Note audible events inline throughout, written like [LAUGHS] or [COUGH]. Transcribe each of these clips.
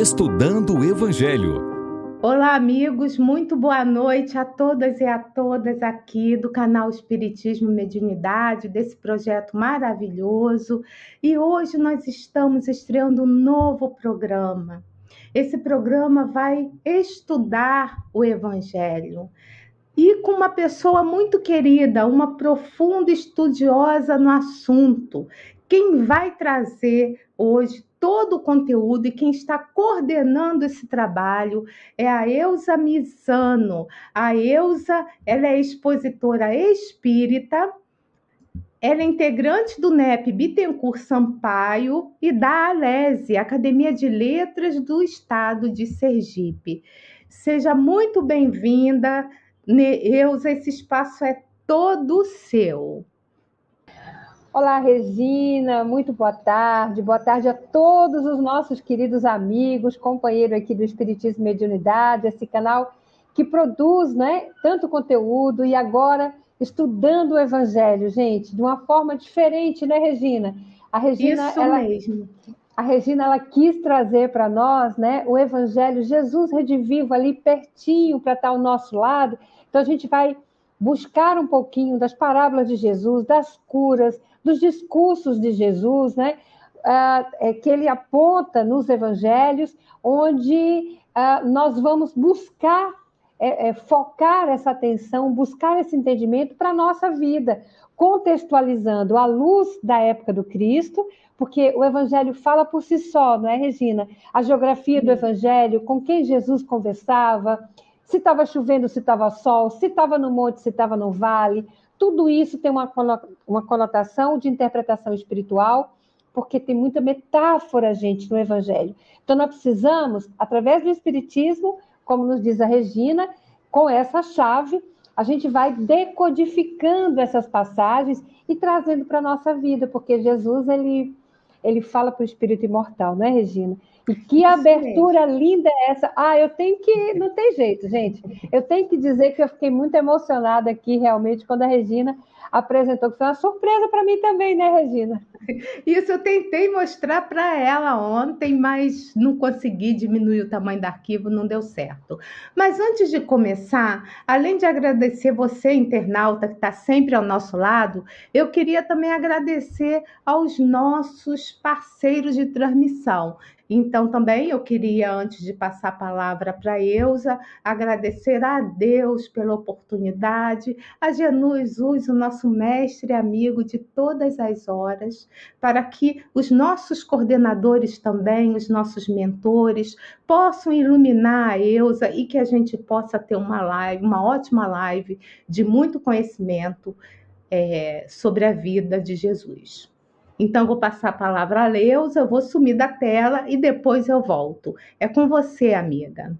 Estudando o Evangelho. Olá, amigos, muito boa noite a todas e a todas aqui do canal Espiritismo Mediunidade, desse projeto maravilhoso. E hoje nós estamos estreando um novo programa. Esse programa vai estudar o Evangelho e com uma pessoa muito querida, uma profunda estudiosa no assunto. Quem vai trazer hoje todo o conteúdo e quem está coordenando esse trabalho é a Eusa Misano. A Eusa, ela é expositora espírita, ela é integrante do NEP Bittencourt Sampaio e da ALESE, Academia de Letras do Estado de Sergipe. Seja muito bem-vinda, Eusa, esse espaço é todo seu. Olá, Regina, muito boa tarde. Boa tarde a todos os nossos queridos amigos, companheiros aqui do Espiritismo e Mediunidade, esse canal que produz né, tanto conteúdo e agora estudando o Evangelho, gente, de uma forma diferente, né, Regina? A Regina, Isso ela, mesmo. A Regina ela quis trazer para nós né, o Evangelho, Jesus redivivo ali pertinho para estar ao nosso lado. Então a gente vai buscar um pouquinho das parábolas de Jesus, das curas, dos discursos de Jesus, né? Uh, que ele aponta nos evangelhos, onde uh, nós vamos buscar é, é, focar essa atenção, buscar esse entendimento para a nossa vida, contextualizando à luz da época do Cristo, porque o Evangelho fala por si só, não é, Regina? A geografia do Evangelho, com quem Jesus conversava, se estava chovendo, se estava sol, se estava no monte, se estava no vale, tudo isso tem uma, uma conotação de interpretação espiritual, porque tem muita metáfora, gente, no Evangelho. Então, nós precisamos, através do Espiritismo, como nos diz a Regina, com essa chave, a gente vai decodificando essas passagens e trazendo para a nossa vida, porque Jesus, ele, ele fala para o espírito imortal, não é, Regina? E que abertura linda é essa? Ah, eu tenho que. Não tem jeito, gente. Eu tenho que dizer que eu fiquei muito emocionada aqui, realmente, quando a Regina apresentou, que foi uma surpresa para mim também, né, Regina? [LAUGHS] Isso eu tentei mostrar para ela ontem, mas não consegui diminuir o tamanho do arquivo, não deu certo. Mas antes de começar, além de agradecer você, internauta, que está sempre ao nosso lado, eu queria também agradecer aos nossos parceiros de transmissão. Então, também eu queria, antes de passar a palavra para Eusa, agradecer a Deus pela oportunidade, a Jesus, o nosso mestre e amigo de todas as horas, para que os nossos coordenadores também, os nossos mentores, possam iluminar a Eusa e que a gente possa ter uma live, uma ótima live de muito conhecimento é, sobre a vida de Jesus. Então, vou passar a palavra a Leusa, eu vou sumir da tela e depois eu volto. É com você, amiga.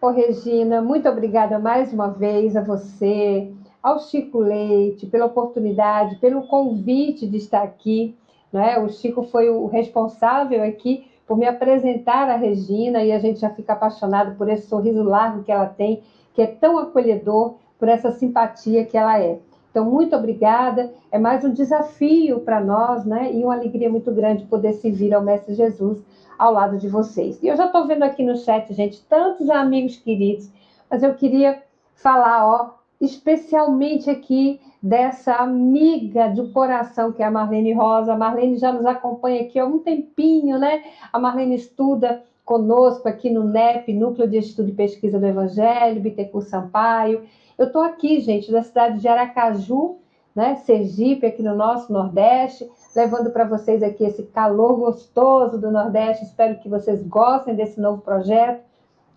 Ô, Regina, muito obrigada mais uma vez a você, ao Chico Leite, pela oportunidade, pelo convite de estar aqui. Né? O Chico foi o responsável aqui por me apresentar a Regina e a gente já fica apaixonado por esse sorriso largo que ela tem, que é tão acolhedor, por essa simpatia que ela é. Então, muito obrigada. É mais um desafio para nós, né? E uma alegria muito grande poder servir ao Mestre Jesus ao lado de vocês. E eu já estou vendo aqui no chat, gente, tantos amigos queridos, mas eu queria falar, ó, especialmente aqui dessa amiga do coração que é a Marlene Rosa. A Marlene já nos acompanha aqui há um tempinho, né? A Marlene estuda conosco aqui no NEP, Núcleo de Estudo e Pesquisa do Evangelho, Bittencourt Sampaio. Eu estou aqui, gente, na cidade de Aracaju, né, Sergipe, aqui no nosso Nordeste, levando para vocês aqui esse calor gostoso do Nordeste. Espero que vocês gostem desse novo projeto.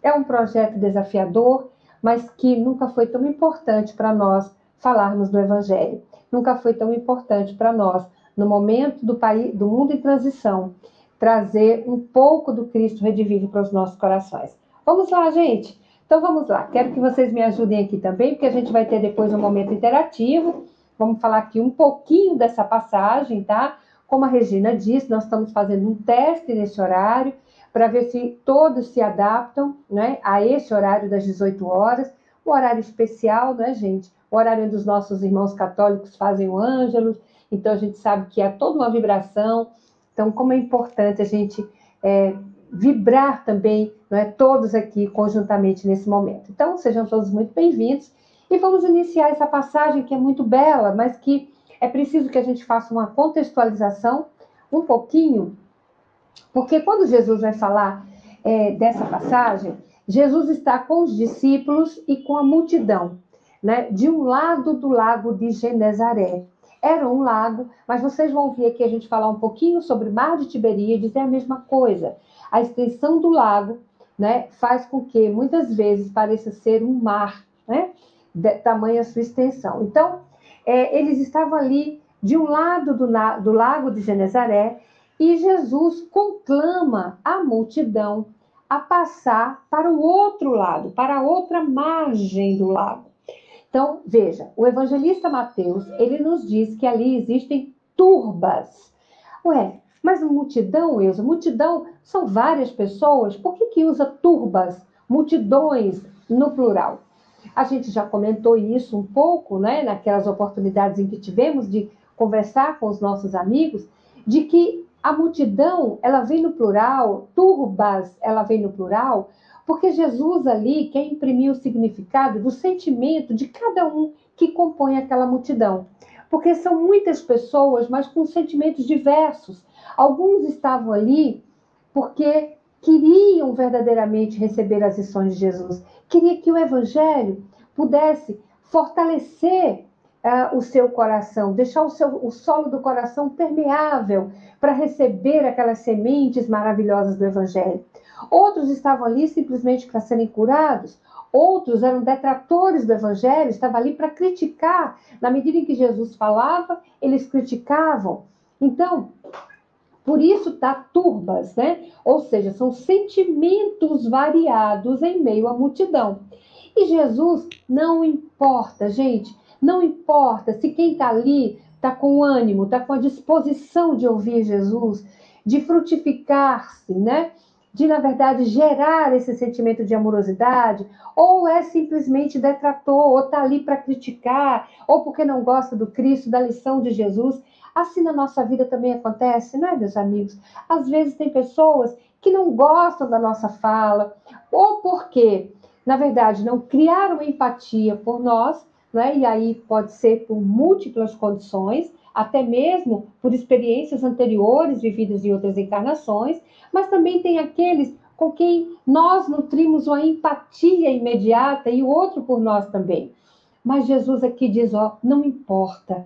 É um projeto desafiador, mas que nunca foi tão importante para nós falarmos do Evangelho. Nunca foi tão importante para nós, no momento do, país, do mundo em transição, trazer um pouco do Cristo redivivo para os nossos corações. Vamos lá, gente! Então vamos lá, quero que vocês me ajudem aqui também, porque a gente vai ter depois um momento interativo. Vamos falar aqui um pouquinho dessa passagem, tá? Como a Regina disse, nós estamos fazendo um teste nesse horário para ver se todos se adaptam né, a esse horário das 18 horas, o horário especial, né, gente? O horário onde os nossos irmãos católicos fazem o ângelos, então a gente sabe que há toda uma vibração. Então, como é importante a gente é, vibrar também, não é, todos aqui conjuntamente nesse momento. Então, sejam todos muito bem-vindos e vamos iniciar essa passagem que é muito bela, mas que é preciso que a gente faça uma contextualização um pouquinho, porque quando Jesus vai falar é, dessa passagem, Jesus está com os discípulos e com a multidão, né, de um lado do lago de Genezaré. Era um lago, mas vocês vão ver aqui a gente falar um pouquinho sobre o mar de Tiberíades, é a mesma coisa. A extensão do lago né, faz com que muitas vezes pareça ser um mar, né, de tamanha sua extensão. Então, é, eles estavam ali de um lado do, do lago de Genezaré e Jesus conclama a multidão a passar para o outro lado, para a outra margem do lago. Então, veja, o evangelista Mateus, ele nos diz que ali existem turbas. Ué, mas multidão, Eusa, multidão são várias pessoas, por que, que usa turbas, multidões no plural? A gente já comentou isso um pouco, né, naquelas oportunidades em que tivemos de conversar com os nossos amigos, de que a multidão, ela vem no plural, turbas, ela vem no plural, porque Jesus ali quer imprimir o significado do sentimento de cada um que compõe aquela multidão. Porque são muitas pessoas, mas com sentimentos diversos. Alguns estavam ali porque queriam verdadeiramente receber as lições de Jesus, queria que o evangelho pudesse fortalecer uh, o seu coração, deixar o, seu, o solo do coração permeável para receber aquelas sementes maravilhosas do evangelho. Outros estavam ali simplesmente para serem curados. Outros eram detratores do evangelho, estavam ali para criticar. Na medida em que Jesus falava, eles criticavam. Então, por isso tá turbas, né? Ou seja, são sentimentos variados em meio à multidão. E Jesus não importa, gente, não importa se quem está ali está com ânimo, está com a disposição de ouvir Jesus, de frutificar-se, né? de, na verdade, gerar esse sentimento de amorosidade, ou é simplesmente detrator, ou está ali para criticar, ou porque não gosta do Cristo, da lição de Jesus. Assim na nossa vida também acontece, não é, meus amigos? Às vezes tem pessoas que não gostam da nossa fala, ou porque, na verdade, não criaram empatia por nós, né? e aí pode ser por múltiplas condições, até mesmo por experiências anteriores vividas em outras encarnações, mas também tem aqueles com quem nós nutrimos uma empatia imediata e o outro por nós também. Mas Jesus aqui diz: ó, não importa.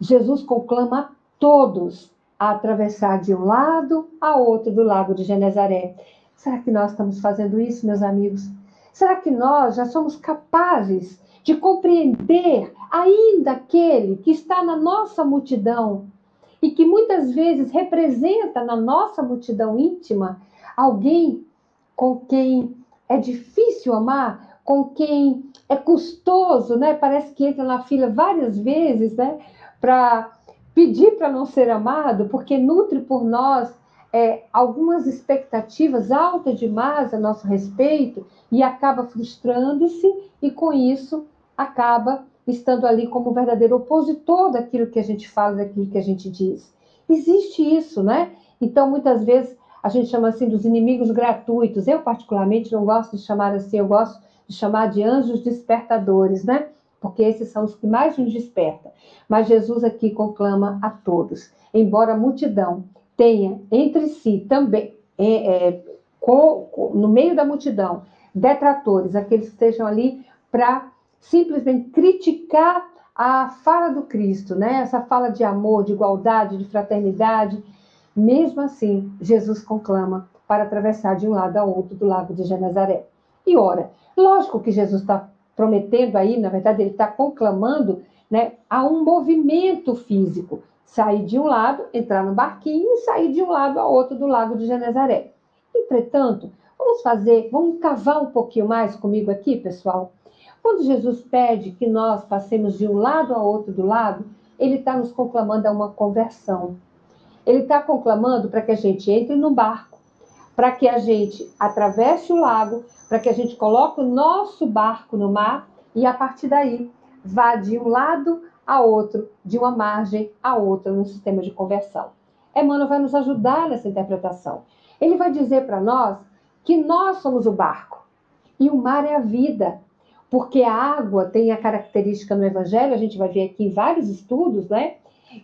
Jesus conclama a todos a atravessar de um lado a outro do lago de Genezaré. Será que nós estamos fazendo isso, meus amigos? Será que nós já somos capazes de compreender ainda aquele que está na nossa multidão e que muitas vezes representa na nossa multidão íntima alguém com quem é difícil amar, com quem é custoso, né? Parece que entra na fila várias vezes, né? Para pedir para não ser amado, porque nutre por nós é, algumas expectativas altas demais a nosso respeito e acaba frustrando-se e com isso acaba estando ali como verdadeiro opositor daquilo que a gente fala, daquilo que a gente diz. Existe isso, né? Então, muitas vezes, a gente chama assim dos inimigos gratuitos. Eu, particularmente, não gosto de chamar assim, eu gosto de chamar de anjos despertadores, né? Porque esses são os que mais nos despertam. Mas Jesus aqui conclama a todos, embora a multidão tenha entre si também, é, é, com, com, no meio da multidão, detratores, aqueles que estejam ali para simplesmente criticar a fala do Cristo, né? Essa fala de amor, de igualdade, de fraternidade. Mesmo assim, Jesus conclama para atravessar de um lado ao outro do lago de Genezaré. E ora, lógico que Jesus está prometendo aí, na verdade, ele está conclamando né, a um movimento físico. Sair de um lado, entrar no barquinho e sair de um lado ao outro do lago de Genezaré. Entretanto, vamos fazer, vamos cavar um pouquinho mais comigo aqui, pessoal? Quando Jesus pede que nós passemos de um lado ao outro do lado, ele está nos conclamando a uma conversão. Ele está conclamando para que a gente entre no barco, para que a gente atravesse o lago, para que a gente coloque o nosso barco no mar e a partir daí vá de um lado a outro, de uma margem a outra no sistema de conversão. Emmanuel vai nos ajudar nessa interpretação. Ele vai dizer para nós que nós somos o barco e o mar é a vida, porque a água tem a característica no Evangelho, a gente vai ver aqui em vários estudos, né,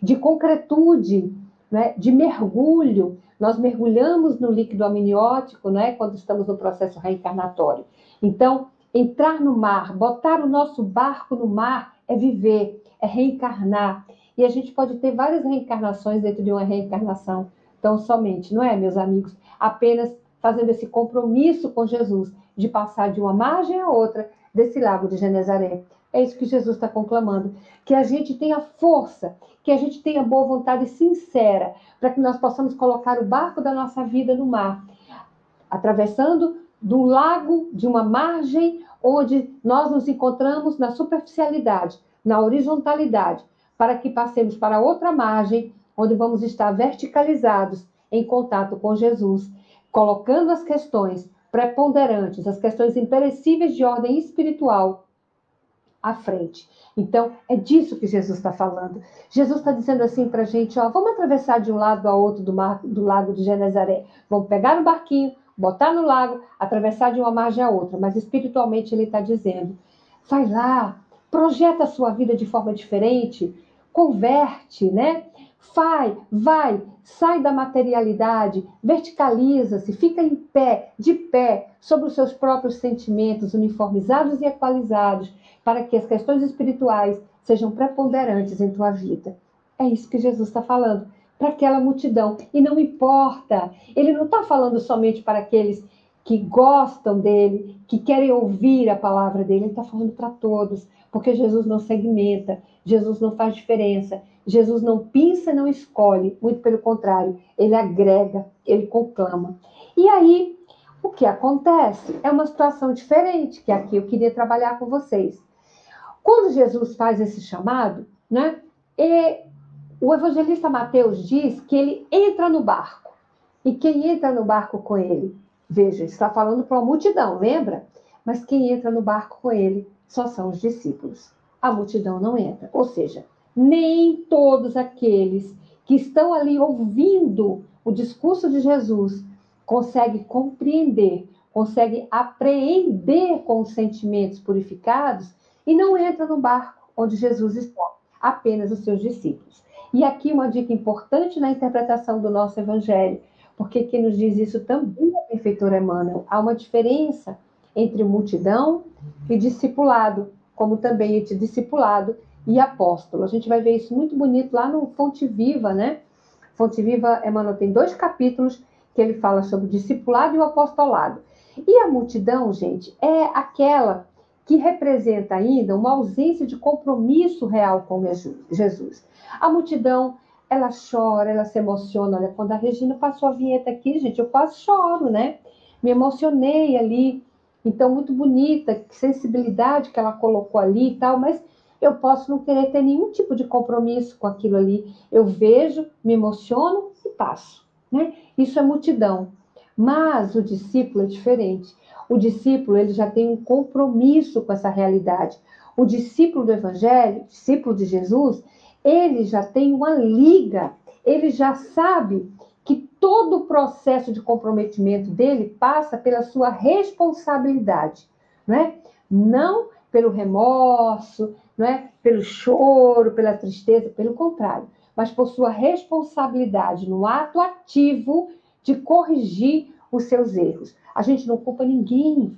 de concretude, né, de mergulho. Nós mergulhamos no líquido amniótico, né, quando estamos no processo reencarnatório. Então, entrar no mar, botar o nosso barco no mar é viver, é reencarnar. E a gente pode ter várias reencarnações dentro de uma reencarnação. Então, somente, não é, meus amigos? Apenas fazendo esse compromisso com Jesus de passar de uma margem a outra desse lago de Genezaré. É isso que Jesus está conclamando. Que a gente tenha força, que a gente tenha boa vontade sincera, para que nós possamos colocar o barco da nossa vida no mar, atravessando do lago, de uma margem onde nós nos encontramos na superficialidade, na horizontalidade, para que passemos para outra margem, onde vamos estar verticalizados em contato com Jesus, colocando as questões preponderantes, as questões imperecíveis de ordem espiritual à frente. Então, é disso que Jesus está falando. Jesus está dizendo assim para a gente: ó, vamos atravessar de um lado ao outro do, mar, do lago de Genezaré. Vamos pegar no barquinho, botar no lago, atravessar de uma margem a outra. Mas espiritualmente ele está dizendo: vai lá, projeta a sua vida de forma diferente, converte, né? Vai, vai, sai da materialidade, verticaliza-se, fica em pé, de pé, sobre os seus próprios sentimentos, uniformizados e equalizados, para que as questões espirituais sejam preponderantes em tua vida. É isso que Jesus está falando para aquela multidão. E não importa, ele não está falando somente para aqueles que gostam dele, que querem ouvir a palavra dele, ele está falando para todos, porque Jesus não segmenta, Jesus não faz diferença, Jesus não pinça, não escolhe, muito pelo contrário, ele agrega, ele conclama. E aí, o que acontece? É uma situação diferente, que aqui eu queria trabalhar com vocês. Quando Jesus faz esse chamado, né? O evangelista Mateus diz que ele entra no barco. E quem entra no barco com ele? Veja, está falando para uma multidão, lembra? Mas quem entra no barco com ele só são os discípulos. A multidão não entra. Ou seja, nem todos aqueles que estão ali ouvindo o discurso de Jesus conseguem compreender, conseguem apreender com os sentimentos purificados e não entra no barco onde Jesus está, apenas os seus discípulos. E aqui uma dica importante na interpretação do nosso evangelho, porque quem nos diz isso também o perfeitor Emmanuel. Há uma diferença entre multidão e discipulado, como também entre discipulado e apóstolo. A gente vai ver isso muito bonito lá no Fonte Viva, né? Fonte Viva, Emmanuel tem dois capítulos que ele fala sobre o discipulado e o apostolado. E a multidão, gente, é aquela que representa ainda uma ausência de compromisso real com Jesus. A multidão, ela chora, ela se emociona. Olha, quando a Regina passou a vinheta aqui, gente, eu quase choro, né? Me emocionei ali. Então, muito bonita, que sensibilidade que ela colocou ali e tal, mas eu posso não querer ter nenhum tipo de compromisso com aquilo ali. Eu vejo, me emociono e passo. Né? Isso é multidão. Mas o discípulo é diferente. O discípulo ele já tem um compromisso com essa realidade. O discípulo do Evangelho, discípulo de Jesus, ele já tem uma liga, ele já sabe que todo o processo de comprometimento dele passa pela sua responsabilidade, não é? Não pelo remorso, não é? Pelo choro, pela tristeza, pelo contrário, mas por sua responsabilidade no ato ativo de corrigir os seus erros. A gente não culpa ninguém,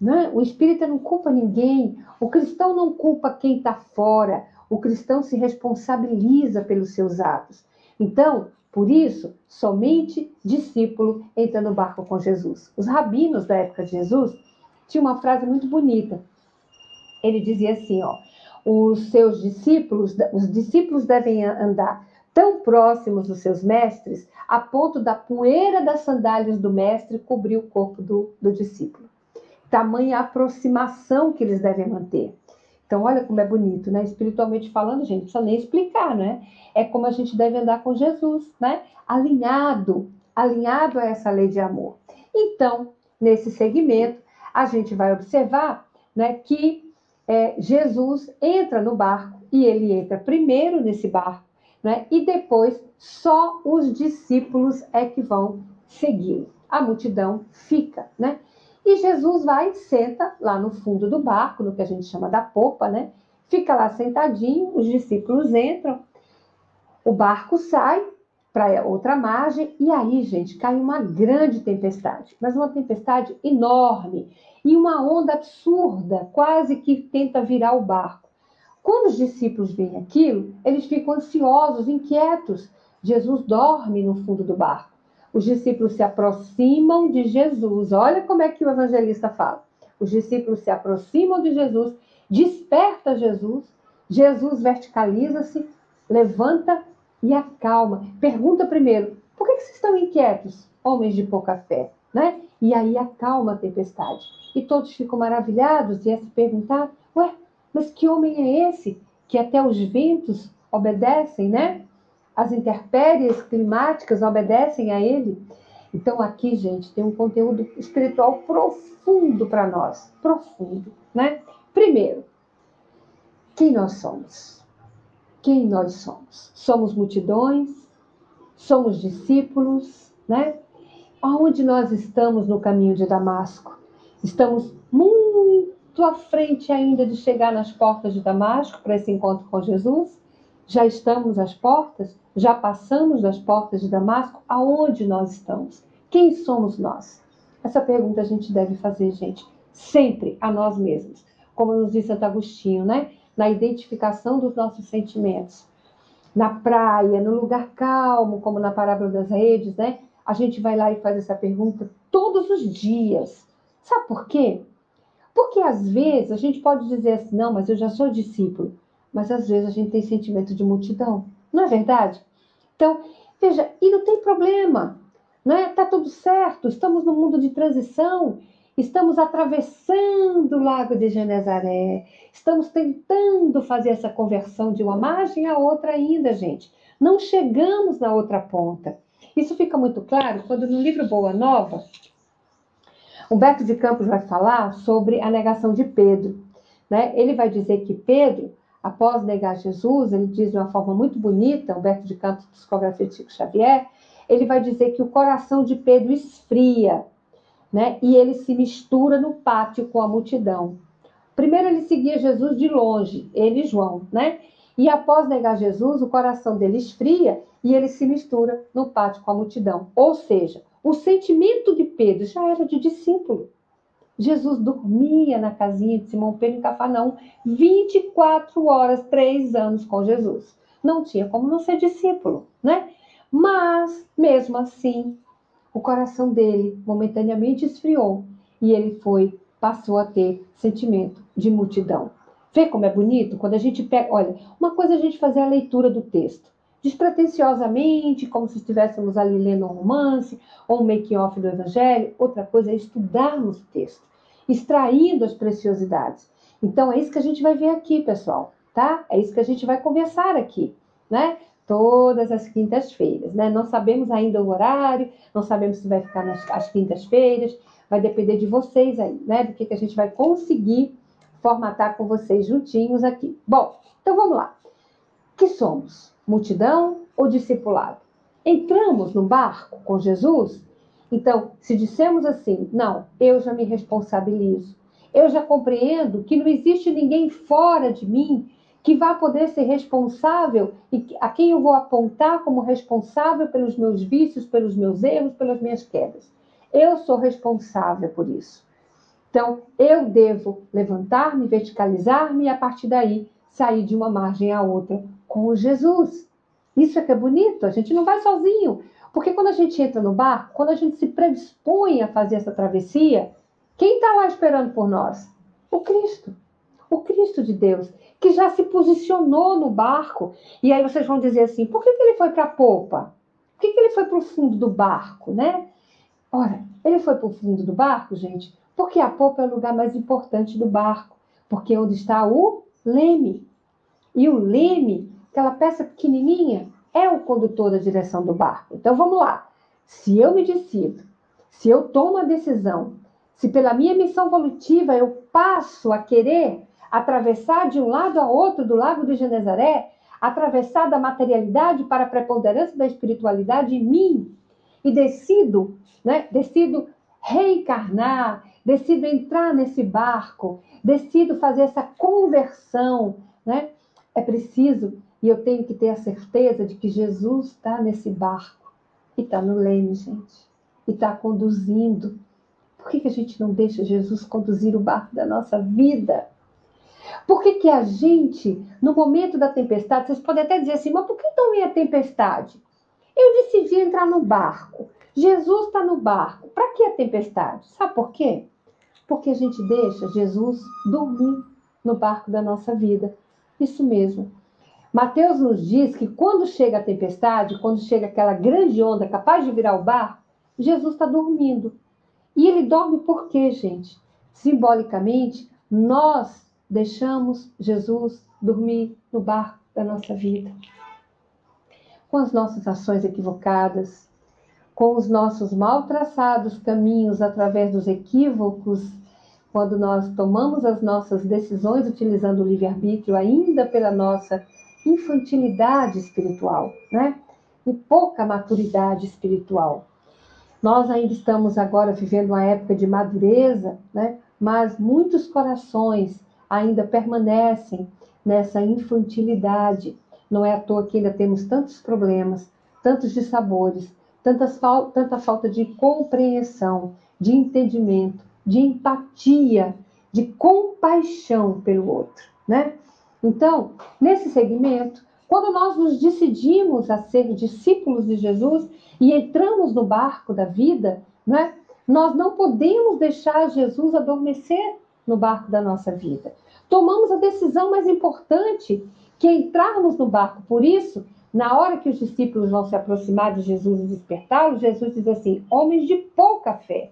né? O espírita não culpa ninguém, o cristão não culpa quem está fora, o cristão se responsabiliza pelos seus atos. Então, por isso, somente discípulo entra no barco com Jesus. Os rabinos da época de Jesus tinham uma frase muito bonita. Ele dizia assim, ó: os seus discípulos, os discípulos devem andar tão próximos dos seus mestres, a ponto da poeira das sandálias do mestre cobrir o corpo do, do discípulo. Tamanha aproximação que eles devem manter. Então, olha como é bonito, né? Espiritualmente falando, gente, não precisa nem explicar, né? É como a gente deve andar com Jesus, né? Alinhado, alinhado a essa lei de amor. Então, nesse segmento, a gente vai observar né, que é, Jesus entra no barco e ele entra primeiro nesse barco, né? E depois só os discípulos é que vão segui-lo. A multidão fica, né? E Jesus vai senta lá no fundo do barco, no que a gente chama da popa, né? Fica lá sentadinho, os discípulos entram, o barco sai para outra margem e aí, gente, cai uma grande tempestade, mas uma tempestade enorme e uma onda absurda, quase que tenta virar o barco. Quando os discípulos veem aquilo, eles ficam ansiosos, inquietos. Jesus dorme no fundo do barco. Os discípulos se aproximam de Jesus. Olha como é que o evangelista fala. Os discípulos se aproximam de Jesus, desperta Jesus. Jesus verticaliza-se, levanta e acalma. Pergunta primeiro: por que vocês estão inquietos, homens de pouca fé? Né? E aí acalma a tempestade. E todos ficam maravilhados e a se perguntar: ué, mas que homem é esse que até os ventos obedecem, né? As intempéries climáticas obedecem a ele. Então, aqui, gente, tem um conteúdo espiritual profundo para nós. Profundo, né? Primeiro, quem nós somos? Quem nós somos? Somos multidões? Somos discípulos, né? Aonde nós estamos no caminho de Damasco? Estamos muito à frente ainda de chegar nas portas de Damasco para esse encontro com Jesus? Já estamos às portas? Já passamos das portas de Damasco? Aonde nós estamos? Quem somos nós? Essa pergunta a gente deve fazer, gente, sempre a nós mesmos. Como nos diz Santo Agostinho, né? Na identificação dos nossos sentimentos. Na praia, no lugar calmo, como na parábola das redes, né? A gente vai lá e faz essa pergunta todos os dias. Sabe por quê? Porque às vezes a gente pode dizer assim, não, mas eu já sou discípulo mas às vezes a gente tem sentimento de multidão. Não é verdade? Então, veja, e não tem problema, não é? Tá tudo certo, estamos no mundo de transição, estamos atravessando o Lago de Genezaré, estamos tentando fazer essa conversão de uma margem à outra ainda, gente. Não chegamos na outra ponta. Isso fica muito claro quando no livro Boa Nova, Humberto de Campos vai falar sobre a negação de Pedro. Né? Ele vai dizer que Pedro após negar Jesus, ele diz de uma forma muito bonita, Humberto de Campos, psicografia de Chico Xavier, ele vai dizer que o coração de Pedro esfria, né? E ele se mistura no pátio com a multidão. Primeiro ele seguia Jesus de longe, ele e João, né? E após negar Jesus, o coração dele esfria e ele se mistura no pátio com a multidão. Ou seja, o sentimento de Pedro já era de discípulo. Jesus dormia na casinha de Simão Pedro em Cafarnaum 24 horas, três anos com Jesus. Não tinha como não ser discípulo, né? Mas, mesmo assim, o coração dele momentaneamente esfriou e ele foi, passou a ter sentimento de multidão. Vê como é bonito? Quando a gente pega. Olha, uma coisa é a gente fazer a leitura do texto despretensiosamente, como se estivéssemos ali lendo um romance ou um make-off do Evangelho. Outra coisa é estudarmos o texto, extraindo as preciosidades. Então, é isso que a gente vai ver aqui, pessoal, tá? É isso que a gente vai conversar aqui, né? Todas as quintas-feiras, né? Não sabemos ainda o horário, não sabemos se vai ficar nas as quintas-feiras, vai depender de vocês aí, né? Do que, que a gente vai conseguir formatar com vocês juntinhos aqui. Bom, então vamos lá. Que somos? Multidão ou discipulado? Entramos no barco com Jesus? Então, se dissemos assim, não, eu já me responsabilizo, eu já compreendo que não existe ninguém fora de mim que vá poder ser responsável e a quem eu vou apontar como responsável pelos meus vícios, pelos meus erros, pelas minhas quedas. Eu sou responsável por isso. Então, eu devo levantar-me, verticalizar-me e a partir daí sair de uma margem à outra com Jesus. Isso é que é bonito, a gente não vai sozinho. Porque quando a gente entra no barco, quando a gente se predispõe a fazer essa travessia, quem está lá esperando por nós? O Cristo. O Cristo de Deus, que já se posicionou no barco. E aí vocês vão dizer assim: por que, que ele foi para a popa? Por que, que ele foi para o fundo do barco, né? Ora, ele foi para o fundo do barco, gente, porque a popa é o lugar mais importante do barco, porque é onde está o leme. E o leme aquela peça pequenininha, é o condutor da direção do barco. Então vamos lá. Se eu me decido, se eu tomo a decisão, se pela minha missão evolutiva eu passo a querer atravessar de um lado a outro do Lago de Genezaré, atravessar da materialidade para a preponderância da espiritualidade em mim, e decido, né? Decido reencarnar, decido entrar nesse barco, decido fazer essa conversão, né? É preciso e eu tenho que ter a certeza de que Jesus está nesse barco e está no leme, gente, e está conduzindo. Por que, que a gente não deixa Jesus conduzir o barco da nossa vida? Por que, que a gente, no momento da tempestade, vocês podem até dizer assim, mas por que então a tempestade? Eu decidi entrar no barco. Jesus está no barco. Para que a tempestade? Sabe por quê? Porque a gente deixa Jesus dormir no barco da nossa vida. Isso mesmo. Mateus nos diz que quando chega a tempestade, quando chega aquela grande onda capaz de virar o barco, Jesus está dormindo. E ele dorme por quê, gente? Simbolicamente, nós deixamos Jesus dormir no barco da nossa vida. Com as nossas ações equivocadas, com os nossos mal traçados caminhos através dos equívocos, quando nós tomamos as nossas decisões utilizando o livre-arbítrio, ainda pela nossa infantilidade espiritual, né? E pouca maturidade espiritual. Nós ainda estamos agora vivendo uma época de madureza, né? Mas muitos corações ainda permanecem nessa infantilidade. Não é à toa que ainda temos tantos problemas, tantos dissabores, tantas fal tanta falta de compreensão, de entendimento, de empatia, de compaixão pelo outro, né? Então, nesse segmento, quando nós nos decidimos a ser discípulos de Jesus e entramos no barco da vida, né? Nós não podemos deixar Jesus adormecer no barco da nossa vida. Tomamos a decisão mais importante, que é entrarmos no barco. Por isso, na hora que os discípulos vão se aproximar de Jesus e despertá-lo, Jesus diz assim: homens de pouca fé.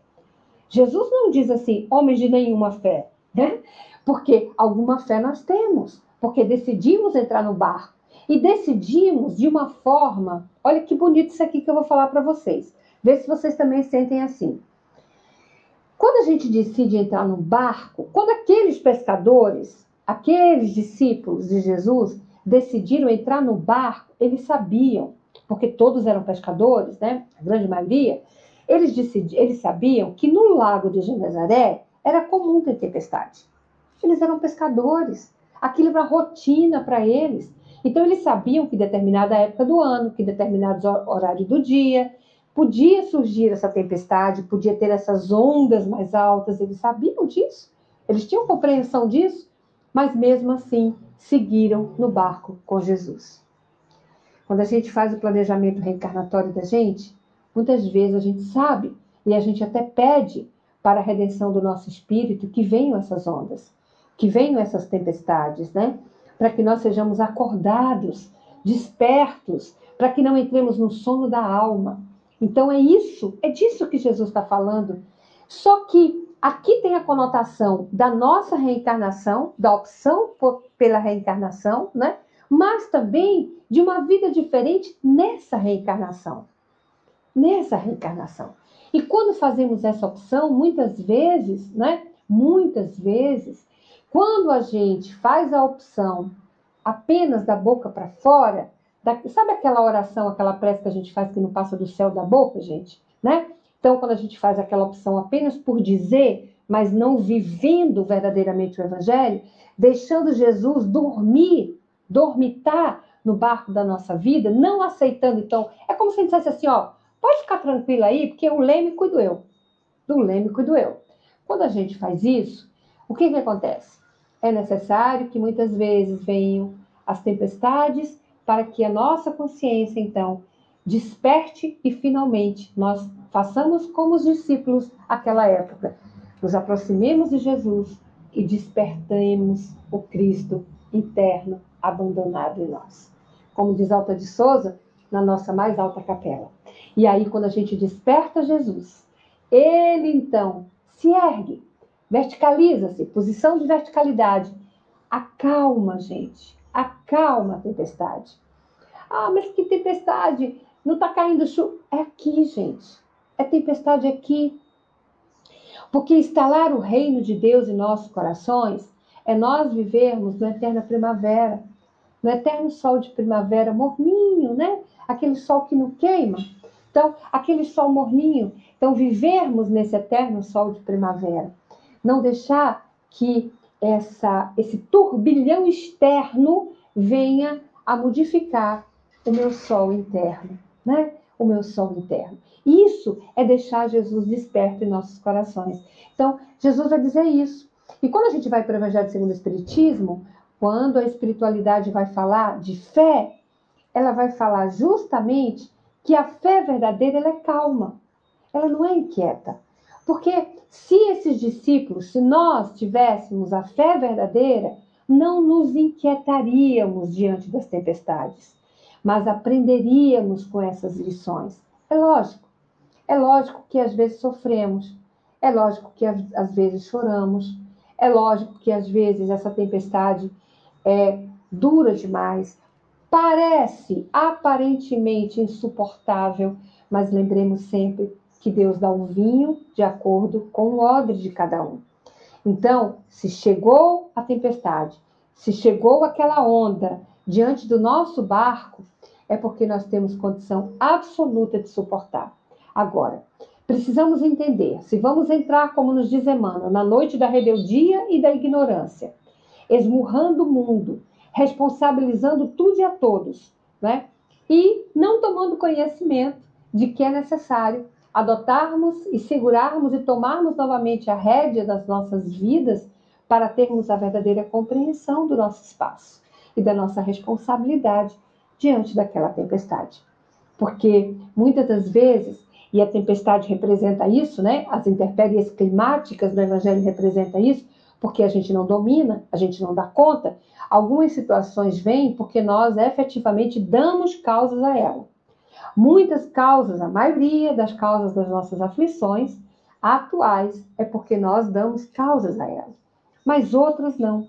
Jesus não diz assim, homens de nenhuma fé, né? Porque alguma fé nós temos, porque decidimos entrar no barco e decidimos de uma forma. Olha que bonito isso aqui que eu vou falar para vocês. Vê se vocês também sentem assim. Quando a gente decide entrar no barco, quando aqueles pescadores, aqueles discípulos de Jesus, decidiram entrar no barco, eles sabiam, porque todos eram pescadores, né? A grande maioria, eles, decidi, eles sabiam que no lago de Genezaré era comum ter tempestade. Eles eram pescadores, aquilo era rotina para eles. Então eles sabiam que determinada época do ano, que determinados horários do dia, podia surgir essa tempestade, podia ter essas ondas mais altas, eles sabiam disso, eles tinham compreensão disso, mas mesmo assim seguiram no barco com Jesus. Quando a gente faz o planejamento reencarnatório da gente, muitas vezes a gente sabe e a gente até pede para a redenção do nosso espírito que venham essas ondas, que venham essas tempestades, né? Para que nós sejamos acordados, despertos, para que não entremos no sono da alma, então é isso, é disso que Jesus está falando. Só que aqui tem a conotação da nossa reencarnação, da opção por, pela reencarnação, né? Mas também de uma vida diferente nessa reencarnação. Nessa reencarnação. E quando fazemos essa opção, muitas vezes, né? Muitas vezes, quando a gente faz a opção apenas da boca para fora, da, sabe aquela oração, aquela prece que a gente faz que não passa do céu da boca, gente? Né? Então, quando a gente faz aquela opção apenas por dizer, mas não vivendo verdadeiramente o Evangelho, deixando Jesus dormir, dormitar no barco da nossa vida, não aceitando, então, é como se a gente dissesse assim, ó, pode ficar tranquila aí, porque o leme cuido eu. Do leme cuido eu. Quando a gente faz isso, o que, que acontece? É necessário que muitas vezes venham as tempestades para que a nossa consciência, então, desperte e finalmente nós façamos como os discípulos aquela época, nos aproximemos de Jesus e despertemos o Cristo interno abandonado em nós. Como diz Alta de Souza, na nossa mais alta capela. E aí, quando a gente desperta Jesus, ele então se ergue, verticaliza-se, posição de verticalidade, acalma, gente, acalma a tempestade. Ah, mas que tempestade! Não está caindo chuva. É aqui, gente. É tempestade aqui. Porque instalar o reino de Deus em nossos corações é nós vivermos na eterna primavera, no eterno sol de primavera, morninho, né? Aquele sol que não queima. Então, aquele sol morninho. Então, vivermos nesse eterno sol de primavera. Não deixar que essa, esse turbilhão externo venha a modificar o meu sol interno, né? O meu sol interno. Isso é deixar Jesus desperto em nossos corações. Então, Jesus vai dizer isso. E quando a gente vai para o Evangelho segundo o Espiritismo, quando a espiritualidade vai falar de fé, ela vai falar justamente que a fé verdadeira ela é calma, ela não é inquieta. Porque se esses discípulos, se nós tivéssemos a fé verdadeira, não nos inquietaríamos diante das tempestades, mas aprenderíamos com essas lições. É lógico, é lógico que às vezes sofremos, é lógico que às vezes choramos, é lógico que às vezes essa tempestade é dura demais, parece aparentemente insuportável, mas lembremos sempre que Deus dá o vinho de acordo com o odre de cada um. Então, se chegou a tempestade, se chegou aquela onda diante do nosso barco, é porque nós temos condição absoluta de suportar. Agora, precisamos entender, se vamos entrar, como nos diz Emmanuel, na noite da rebeldia e da ignorância, esmurrando o mundo, responsabilizando tudo e a todos, né? E não tomando conhecimento de que é necessário adotarmos e segurarmos e tomarmos novamente a rédea das nossas vidas para termos a verdadeira compreensão do nosso espaço e da nossa responsabilidade diante daquela tempestade. Porque muitas das vezes, e a tempestade representa isso, né? As intempéries climáticas do evangelho representa isso, porque a gente não domina, a gente não dá conta. Algumas situações vêm porque nós efetivamente damos causas a ela. Muitas causas, a maioria das causas das nossas aflições atuais é porque nós damos causas a elas. Mas outras não.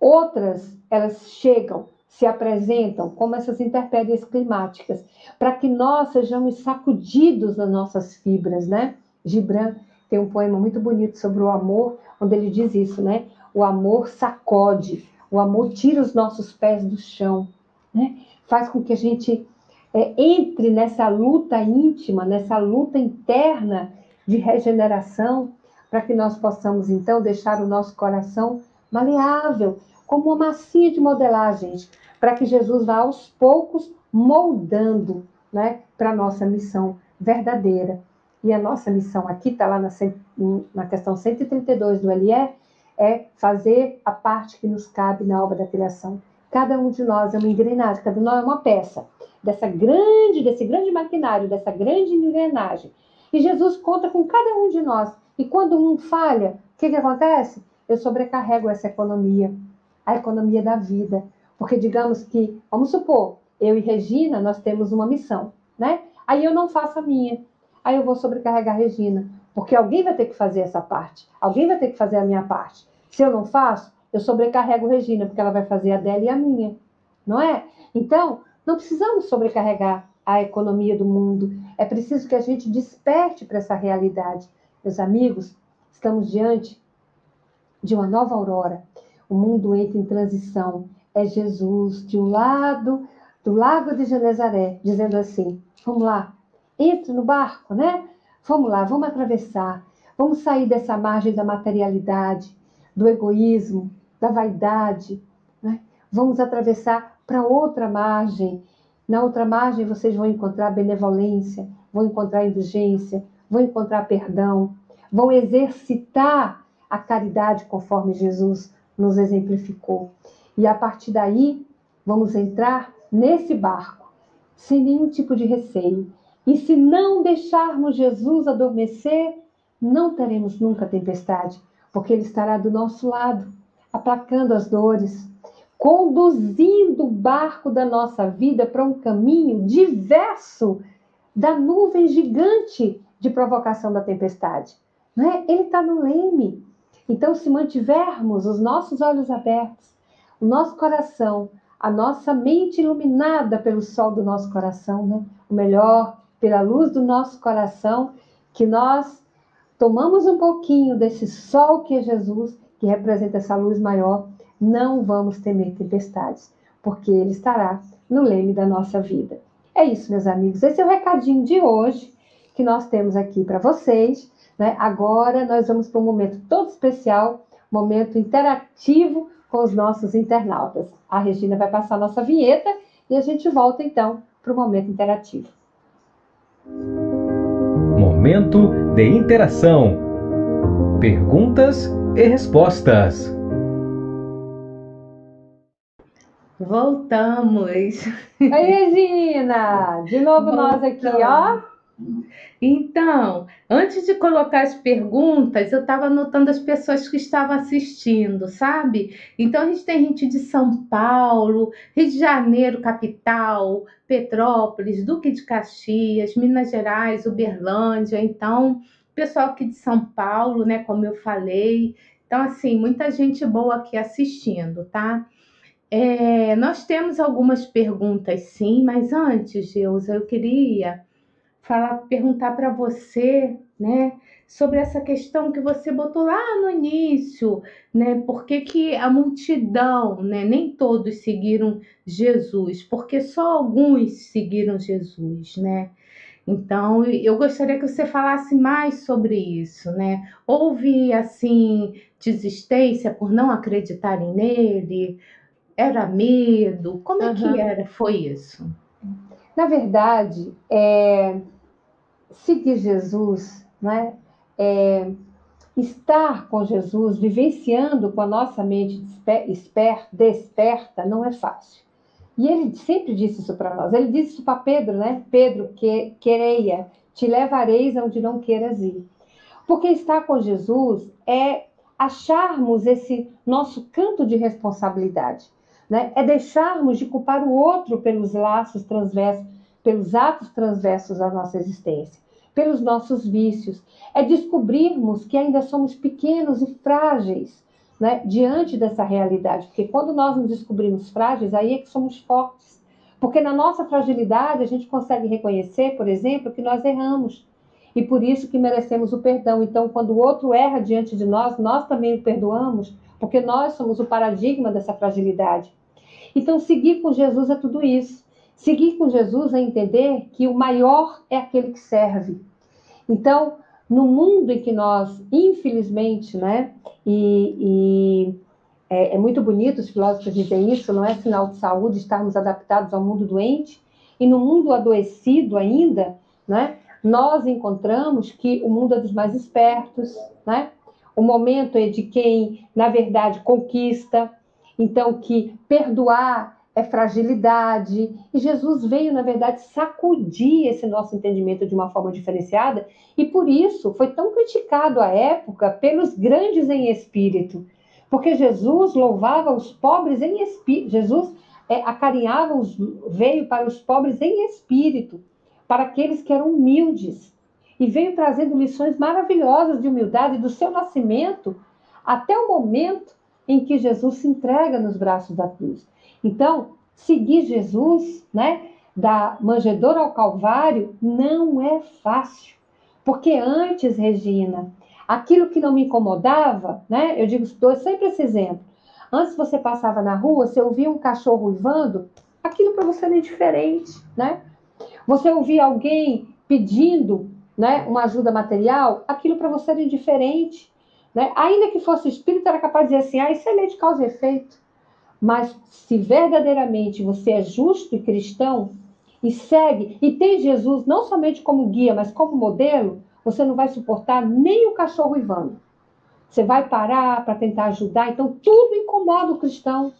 Outras, elas chegam, se apresentam como essas intempéries climáticas, para que nós sejamos sacudidos nas nossas fibras, né? Gibran tem um poema muito bonito sobre o amor, onde ele diz isso, né? O amor sacode, o amor tira os nossos pés do chão, né? Faz com que a gente é, entre nessa luta íntima, nessa luta interna de regeneração, para que nós possamos então deixar o nosso coração maleável, como uma massinha de modelagem, para que Jesus vá aos poucos moldando né, para a nossa missão verdadeira. E a nossa missão aqui, está lá na, na questão 132 do LE, é fazer a parte que nos cabe na obra da criação. Cada um de nós é uma engrenagem, cada um de nós é uma peça dessa grande, desse grande maquinário, dessa grande engrenagem. E Jesus conta com cada um de nós. E quando um falha, o que, que acontece? Eu sobrecarrego essa economia, a economia da vida. Porque digamos que, vamos supor, eu e Regina, nós temos uma missão, né? Aí eu não faço a minha. Aí eu vou sobrecarregar a Regina. Porque alguém vai ter que fazer essa parte. Alguém vai ter que fazer a minha parte. Se eu não faço, eu sobrecarrego Regina, porque ela vai fazer a dela e a minha. Não é? Então, não precisamos sobrecarregar a economia do mundo. É preciso que a gente desperte para essa realidade. Meus amigos, estamos diante de uma nova aurora. O mundo entra em transição. É Jesus de um lado, do lago de Genezaré, dizendo assim: vamos lá, entre no barco, né? Vamos lá, vamos atravessar. Vamos sair dessa margem da materialidade, do egoísmo, da vaidade. Né? Vamos atravessar para outra margem. Na outra margem vocês vão encontrar benevolência, vão encontrar indulgência, vão encontrar perdão, vão exercitar a caridade conforme Jesus nos exemplificou. E a partir daí, vamos entrar nesse barco sem nenhum tipo de receio. E se não deixarmos Jesus adormecer, não teremos nunca tempestade, porque Ele estará do nosso lado, aplacando as dores, conduzindo o barco da nossa vida para um caminho diverso da nuvem gigante de provocação da tempestade. Né? Ele está no leme. Então, se mantivermos os nossos olhos abertos, o nosso coração, a nossa mente iluminada pelo sol do nosso coração, né? o melhor, pela luz do nosso coração, que nós tomamos um pouquinho desse sol que é Jesus, que representa essa luz maior, não vamos temer tempestades, porque Ele estará no leme da nossa vida. é isso, meus amigos. Esse é o recadinho de hoje que nós temos aqui para vocês. Né? Agora nós vamos para um momento todo especial, momento interativo com os nossos internautas. A Regina vai passar a nossa vinheta e a gente volta então para o momento interativo. Momento de interação. Perguntas e respostas. Voltamos. Oi, Regina! De novo Voltamos. nós aqui, ó. Então, antes de colocar as perguntas, eu estava anotando as pessoas que estavam assistindo, sabe? Então, a gente tem gente de São Paulo, Rio de Janeiro, capital, Petrópolis, Duque de Caxias, Minas Gerais, Uberlândia. Então, pessoal aqui de São Paulo, né? Como eu falei. Então, assim, muita gente boa aqui assistindo, tá? É, nós temos algumas perguntas, sim, mas antes, Geusa, eu queria falar, perguntar para você, né, sobre essa questão que você botou lá no início, né, por que, que a multidão, né, nem todos seguiram Jesus, porque só alguns seguiram Jesus, né? Então, eu gostaria que você falasse mais sobre isso, né? Houve, assim, desistência por não acreditarem nele? Era medo? Como é que era? Foi isso? Na verdade, é, seguir Jesus, né? É, estar com Jesus, vivenciando com a nossa mente desper, desperta, não é fácil. E ele sempre disse isso para nós. Ele disse isso para Pedro, né? Pedro, que quereia, te levareis aonde não queiras ir. Porque estar com Jesus é acharmos esse nosso canto de responsabilidade, né? É deixarmos de culpar o outro pelos laços transversos, pelos atos transversos da nossa existência pelos nossos vícios. É descobrirmos que ainda somos pequenos e frágeis né, diante dessa realidade. Porque quando nós nos descobrimos frágeis, aí é que somos fortes. Porque na nossa fragilidade a gente consegue reconhecer, por exemplo, que nós erramos. E por isso que merecemos o perdão. Então, quando o outro erra diante de nós, nós também o perdoamos, porque nós somos o paradigma dessa fragilidade. Então, seguir com Jesus é tudo isso. Seguir com Jesus é entender que o maior é aquele que serve. Então, no mundo em que nós, infelizmente, né, e, e é, é, muito bonito os filósofos dizem isso, não é sinal de saúde estarmos adaptados ao mundo doente, e no mundo adoecido ainda, né, nós encontramos que o mundo é dos mais espertos, né? O momento é de quem, na verdade, conquista, então que perdoar é fragilidade. E Jesus veio, na verdade, sacudir esse nosso entendimento de uma forma diferenciada, e por isso foi tão criticado à época pelos grandes em espírito. Porque Jesus louvava os pobres em espírito. Jesus é, acarinhava, os, veio para os pobres em espírito, para aqueles que eram humildes. E veio trazendo lições maravilhosas de humildade do seu nascimento até o momento em que Jesus se entrega nos braços da cruz. Então, seguir Jesus, né, da manjedoura ao Calvário, não é fácil. Porque antes, Regina, aquilo que não me incomodava, né, eu digo, dou sempre esse exemplo. Antes você passava na rua, você ouvia um cachorro uivando, aquilo para você era indiferente, né? Você ouvia alguém pedindo, né, uma ajuda material, aquilo para você era indiferente, né? Ainda que fosse espírito, era capaz de dizer assim, ah, isso é lei de causa e efeito. Mas se verdadeiramente você é justo e cristão e segue e tem Jesus não somente como guia, mas como modelo, você não vai suportar nem o cachorro ivando. Você vai parar para tentar ajudar. Então, tudo incomoda o cristão.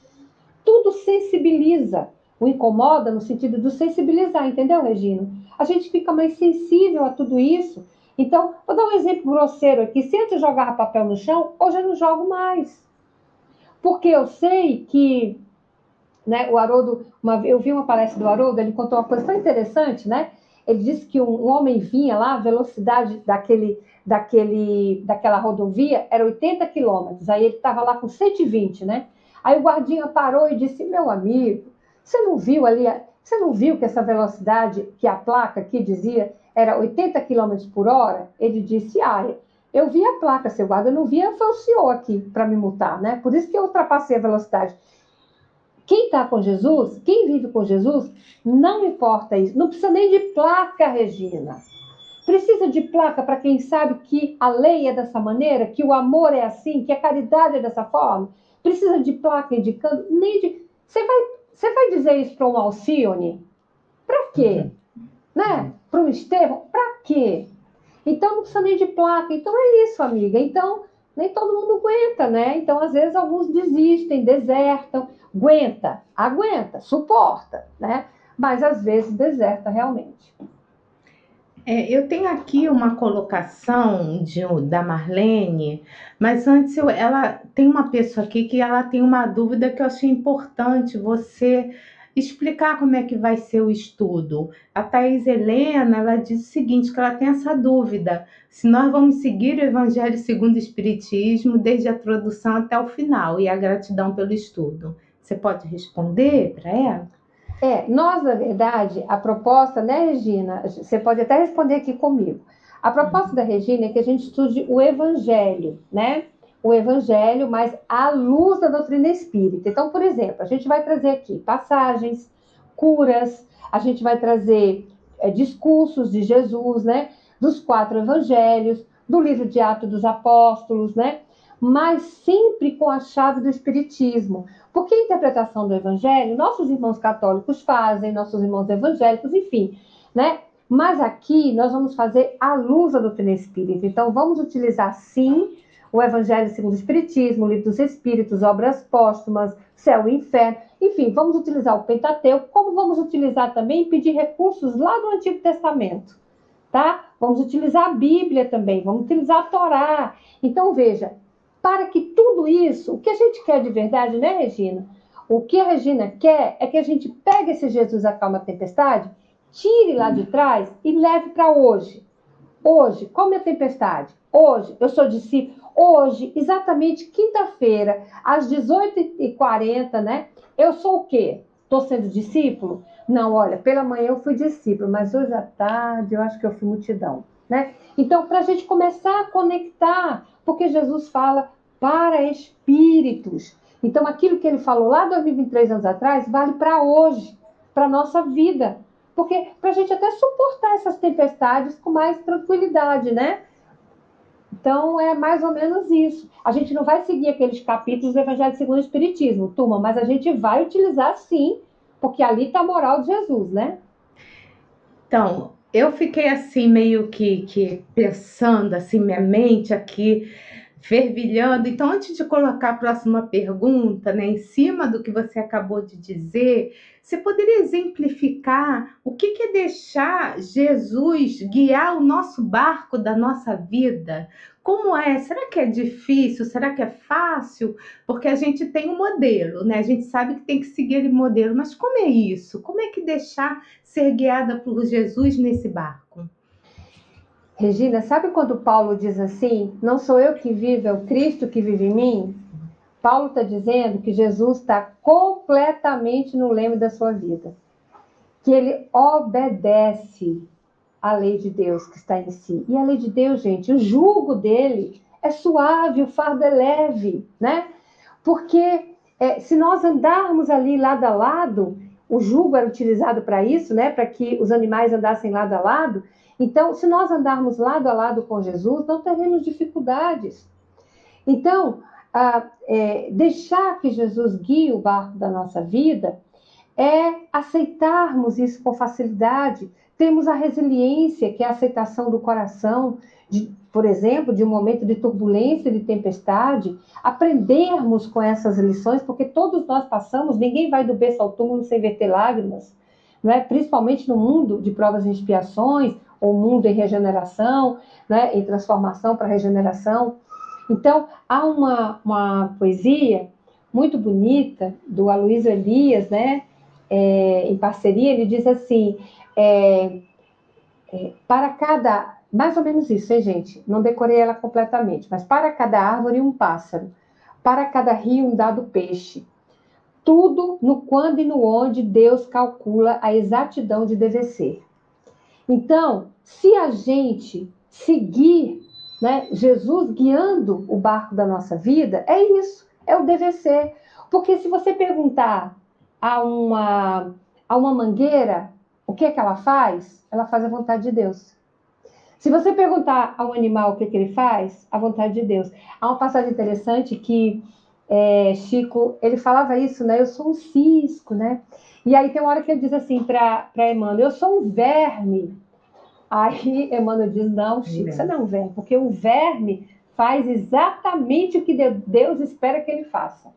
Tudo sensibiliza. O incomoda no sentido de sensibilizar, entendeu, Regina? A gente fica mais sensível a tudo isso. Então, vou dar um exemplo grosseiro aqui. Se antes eu jogava papel no chão, hoje eu não jogo mais. Porque eu sei que né, o Haroldo, uma, eu vi uma palestra do Haroldo, ele contou uma coisa tão interessante, né? Ele disse que um, um homem vinha lá, a velocidade daquele, daquele, daquela rodovia era 80 quilômetros, aí ele estava lá com 120, né? Aí o guardinha parou e disse: Meu amigo, você não viu ali, você não viu que essa velocidade que a placa aqui dizia era 80 quilômetros por hora? Ele disse: Ah, eu vi a placa, seu guarda, eu não foi o senhor aqui para me multar, né? Por isso que eu ultrapassei a velocidade. Quem está com Jesus, quem vive com Jesus, não importa isso. Não precisa nem de placa, Regina. Precisa de placa para quem sabe que a lei é dessa maneira, que o amor é assim, que a caridade é dessa forma. Precisa de placa indicando, nem de. Você vai, você vai dizer isso para um Alcione? Para quê? Né? Para um Estevão? Para quê? Então não precisa nem de placa. Então é isso, amiga. Então nem todo mundo aguenta, né? Então às vezes alguns desistem, desertam. Aguenta, aguenta, suporta, né? Mas às vezes deserta realmente. É, eu tenho aqui uma colocação de, da Marlene, mas antes eu, ela tem uma pessoa aqui que ela tem uma dúvida que eu achei importante você explicar como é que vai ser o estudo. A Thais Helena, ela diz o seguinte, que ela tem essa dúvida, se nós vamos seguir o Evangelho segundo o Espiritismo desde a introdução até o final, e a gratidão pelo estudo. Você pode responder para ela? É, nós, na verdade, a proposta, né, Regina? Você pode até responder aqui comigo. A proposta da Regina é que a gente estude o Evangelho, né? O Evangelho, mas à luz da doutrina espírita. Então, por exemplo, a gente vai trazer aqui passagens, curas, a gente vai trazer é, discursos de Jesus, né? Dos quatro evangelhos, do livro de Atos dos Apóstolos, né? Mas sempre com a chave do Espiritismo. Porque a interpretação do Evangelho, nossos irmãos católicos fazem, nossos irmãos evangélicos, enfim, né? Mas aqui nós vamos fazer a luz da doutrina espírita. Então, vamos utilizar sim o Evangelho segundo o Espiritismo, o Livro dos Espíritos, obras póstumas, céu e inferno. Enfim, vamos utilizar o Pentateuco, como vamos utilizar também pedir recursos lá do Antigo Testamento, tá? Vamos utilizar a Bíblia também, vamos utilizar a Torá. Então, veja, para que tudo isso, o que a gente quer de verdade, né, Regina? O que a Regina quer é que a gente pegue esse Jesus acalma a tempestade, tire lá de trás e leve para hoje. Hoje, qual é a tempestade? Hoje, eu sou discípulo. Hoje, exatamente quinta-feira, às 18h40, né? Eu sou o quê? Estou sendo discípulo? Não, olha, pela manhã eu fui discípulo, mas hoje à tarde eu acho que eu fui multidão, né? Então, para a gente começar a conectar, porque Jesus fala para espíritos. Então, aquilo que ele falou lá 2023 anos atrás vale para hoje, para nossa vida. Porque para a gente até suportar essas tempestades com mais tranquilidade, né? Então, é mais ou menos isso. A gente não vai seguir aqueles capítulos do Evangelho segundo o Espiritismo, turma, mas a gente vai utilizar sim, porque ali está a moral de Jesus, né? Então, eu fiquei assim, meio que, que pensando, assim, minha mente aqui fervilhando. Então, antes de colocar a próxima pergunta, né, em cima do que você acabou de dizer, você poderia exemplificar o que é deixar Jesus guiar o nosso barco da nossa vida? Como é? Será que é difícil? Será que é fácil? Porque a gente tem um modelo, né? A gente sabe que tem que seguir aquele modelo, mas como é isso? Como é que deixar ser guiada por Jesus nesse barco? Regina, sabe quando Paulo diz assim: Não sou eu que vivo, é o Cristo que vive em mim? Paulo está dizendo que Jesus está completamente no leme da sua vida, que ele obedece à lei de Deus que está em si. E a lei de Deus, gente, o jugo dele é suave, o fardo é leve, né? Porque é, se nós andarmos ali lado a lado, o jugo era utilizado para isso, né? Para que os animais andassem lado a lado. Então, se nós andarmos lado a lado com Jesus, não teremos dificuldades. Então, a, é, deixar que Jesus guie o barco da nossa vida é aceitarmos isso com facilidade. Temos a resiliência, que é a aceitação do coração, de, por exemplo, de um momento de turbulência, de tempestade, aprendermos com essas lições, porque todos nós passamos, ninguém vai do berço ao túmulo sem verter lágrimas, não é? principalmente no mundo de provas e expiações, o mundo em regeneração, né, em transformação para regeneração. Então, há uma, uma poesia muito bonita do Aloysio Elias, né, é, em parceria, ele diz assim, é, é, para cada, mais ou menos isso, hein, gente? Não decorei ela completamente, mas para cada árvore um pássaro, para cada rio um dado peixe, tudo no quando e no onde Deus calcula a exatidão de dever ser. Então, se a gente seguir né, Jesus guiando o barco da nossa vida, é isso, é o dever ser. Porque se você perguntar a uma, a uma mangueira, o que, é que ela faz? Ela faz a vontade de Deus. Se você perguntar a um animal o que, é que ele faz, a vontade de Deus. Há uma passagem interessante que é, Chico, ele falava isso, né? Eu sou um cisco, né? E aí tem uma hora que ele diz assim para Emmanuel, eu sou um verme. Aí Emmanuel diz, não, Chico, você não é um verme, porque o verme faz exatamente o que Deus espera que ele faça.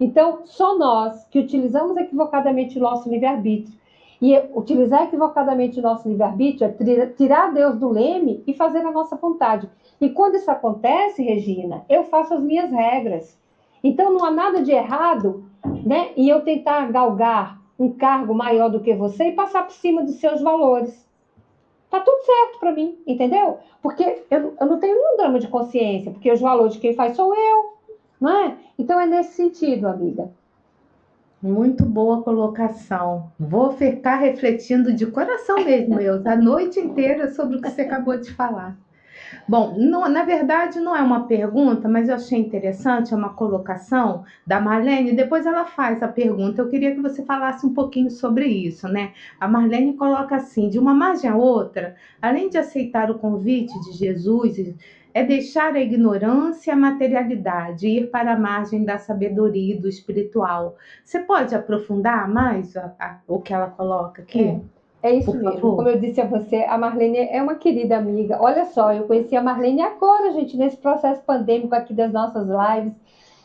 Então, só nós que utilizamos equivocadamente o nosso livre-arbítrio, e utilizar equivocadamente o nosso livre-arbítrio é tirar Deus do leme e fazer a nossa vontade. E quando isso acontece, Regina, eu faço as minhas regras. Então, não há nada de errado né, em eu tentar galgar um cargo maior do que você e passar por cima dos seus valores. Tá tudo certo para mim, entendeu? Porque eu, eu não tenho nenhum drama de consciência, porque os valores de quem faz sou eu, não é? Então é nesse sentido, amiga. Muito boa colocação. Vou ficar refletindo de coração mesmo, eu, a noite inteira sobre o que você acabou de falar. Bom, na verdade não é uma pergunta, mas eu achei interessante, é uma colocação da Marlene. Depois ela faz a pergunta. Eu queria que você falasse um pouquinho sobre isso, né? A Marlene coloca assim: de uma margem a outra, além de aceitar o convite de Jesus, é deixar a ignorância e a materialidade, ir para a margem da sabedoria e do espiritual. Você pode aprofundar mais a, a, o que ela coloca aqui? É. É isso Por mesmo. Favor. Como eu disse a você, a Marlene é uma querida amiga. Olha só, eu conheci a Marlene agora, gente, nesse processo pandêmico aqui das nossas lives.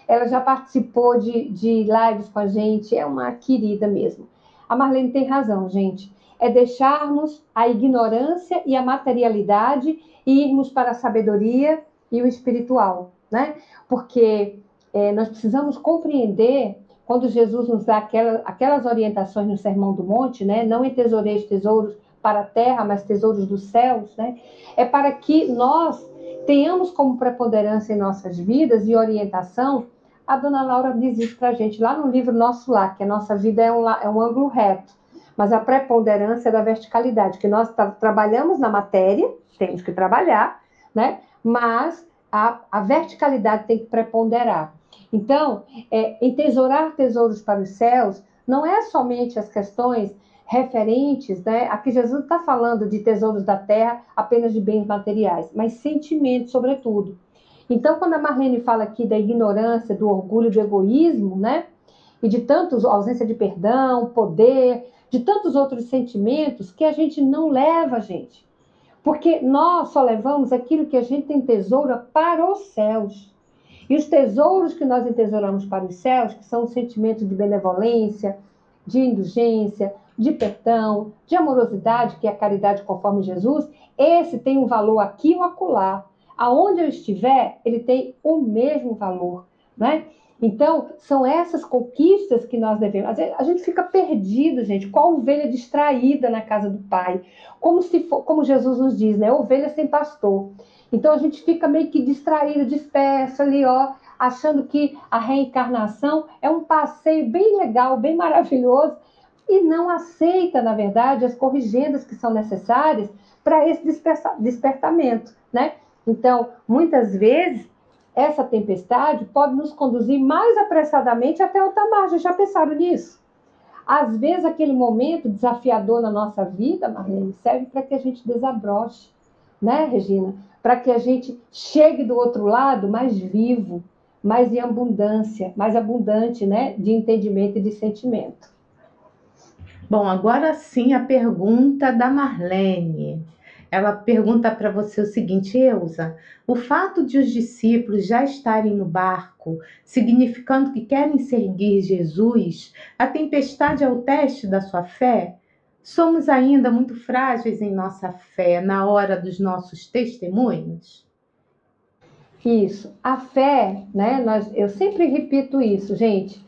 Ela já participou de, de lives com a gente, é uma querida mesmo. A Marlene tem razão, gente. É deixarmos a ignorância e a materialidade e irmos para a sabedoria e o espiritual, né? Porque é, nós precisamos compreender quando Jesus nos dá aquela, aquelas orientações no Sermão do Monte, né? Não entesoureis tesouros para a terra, mas tesouros dos céus, né? É para que nós tenhamos como preponderância em nossas vidas e orientação. A dona Laura diz isso para a gente lá no livro Nosso Lar, que a nossa vida é um, é um ângulo reto, mas a preponderância é da verticalidade, que nós tra trabalhamos na matéria, temos que trabalhar, né? Mas a, a verticalidade tem que preponderar. Então, é, entesourar tesouros para os céus não é somente as questões referentes, né? Aqui Jesus está falando de tesouros da terra, apenas de bens materiais, mas sentimentos, sobretudo. Então, quando a Marlene fala aqui da ignorância, do orgulho, do egoísmo, né? E de tantos, ausência de perdão, poder, de tantos outros sentimentos que a gente não leva, gente. Porque nós só levamos aquilo que a gente tem tesoura para os céus. E os tesouros que nós entesouramos para os céus, que são os sentimentos de benevolência, de indulgência, de perdão, de amorosidade, que é a caridade conforme Jesus, esse tem um valor aqui ou acolá. Aonde eu estiver, ele tem o mesmo valor, né? Então, são essas conquistas que nós devemos. A gente fica perdido, gente, qual ovelha distraída na casa do Pai. Como se for, como Jesus nos diz, né? Ovelha sem pastor. Então a gente fica meio que distraído, disperso ali, ó, achando que a reencarnação é um passeio bem legal, bem maravilhoso, e não aceita, na verdade, as corrigendas que são necessárias para esse despertamento, né? Então, muitas vezes, essa tempestade pode nos conduzir mais apressadamente até outra margem. Já pensaram nisso? Às vezes, aquele momento desafiador na nossa vida, Marlene, serve para que a gente desabroche, né, Regina? para que a gente chegue do outro lado mais vivo, mais em abundância, mais abundante, né, de entendimento e de sentimento. Bom, agora sim a pergunta da Marlene. Ela pergunta para você o seguinte, Eusa: o fato de os discípulos já estarem no barco, significando que querem seguir Jesus, a tempestade é o teste da sua fé? Somos ainda muito frágeis em nossa fé na hora dos nossos testemunhos? Isso. A fé, né? Nós, eu sempre repito isso, gente.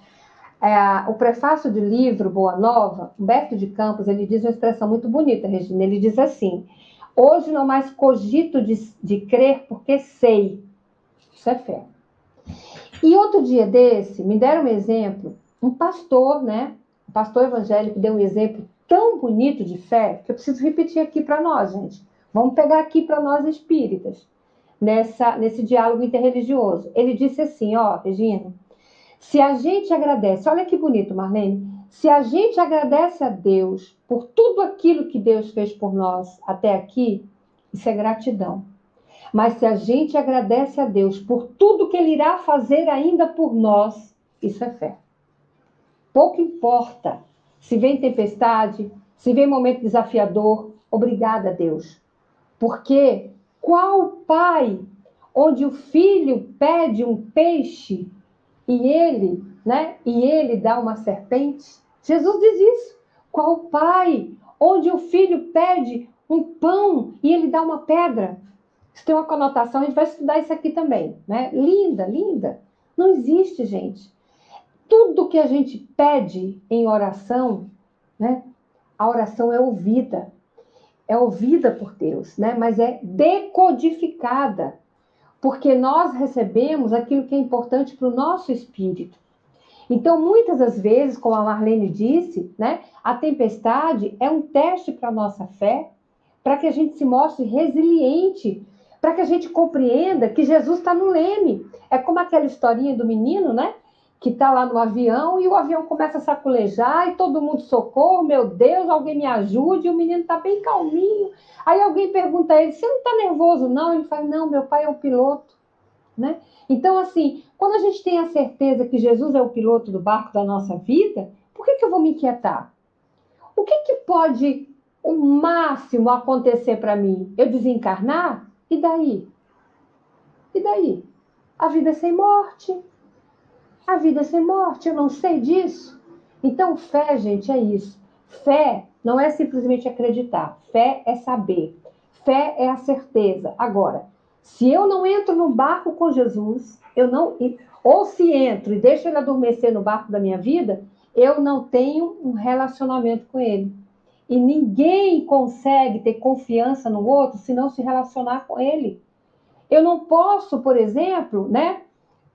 É, o prefácio do livro Boa Nova, Humberto de Campos, ele diz uma expressão muito bonita, Regina. Ele diz assim: Hoje não mais cogito de, de crer porque sei. Isso é fé. E outro dia desse, me deram um exemplo, um pastor, né? Um pastor evangélico deu um exemplo tão bonito de fé que eu preciso repetir aqui para nós, gente. Vamos pegar aqui para nós espíritas, nessa, nesse diálogo interreligioso. Ele disse assim: Ó, Regina, se a gente agradece, olha que bonito, Marlene, se a gente agradece a Deus por tudo aquilo que Deus fez por nós até aqui, isso é gratidão. Mas se a gente agradece a Deus por tudo que Ele irá fazer ainda por nós, isso é fé. Pouco importa se vem tempestade, se vem momento desafiador, obrigada Deus. Porque qual pai onde o filho pede um peixe e ele, né, e ele dá uma serpente? Jesus diz isso. Qual pai onde o filho pede um pão e ele dá uma pedra? Isso tem uma conotação, a gente vai estudar isso aqui também, né? Linda, linda. Não existe, gente. Tudo que a gente pede em oração, né? A oração é ouvida. É ouvida por Deus, né? Mas é decodificada. Porque nós recebemos aquilo que é importante para o nosso espírito. Então, muitas das vezes, como a Marlene disse, né, a tempestade é um teste para a nossa fé, para que a gente se mostre resiliente, para que a gente compreenda que Jesus está no leme. É como aquela historinha do menino, né? Que está lá no avião e o avião começa a saculejar e todo mundo socorro, meu Deus, alguém me ajude, e o menino está bem calminho. Aí alguém pergunta a ele: Você não está nervoso? Não. Ele fala: Não, meu pai é o piloto. Né? Então, assim, quando a gente tem a certeza que Jesus é o piloto do barco da nossa vida, por que, que eu vou me inquietar? O que, que pode o máximo acontecer para mim? Eu desencarnar? E daí? E daí? A vida é sem morte. A vida é sem morte, eu não sei disso. Então, fé, gente, é isso. Fé não é simplesmente acreditar. Fé é saber. Fé é a certeza. Agora, se eu não entro no barco com Jesus, eu não. Ou se entro e deixo ele adormecer no barco da minha vida, eu não tenho um relacionamento com ele. E ninguém consegue ter confiança no outro se não se relacionar com ele. Eu não posso, por exemplo, né,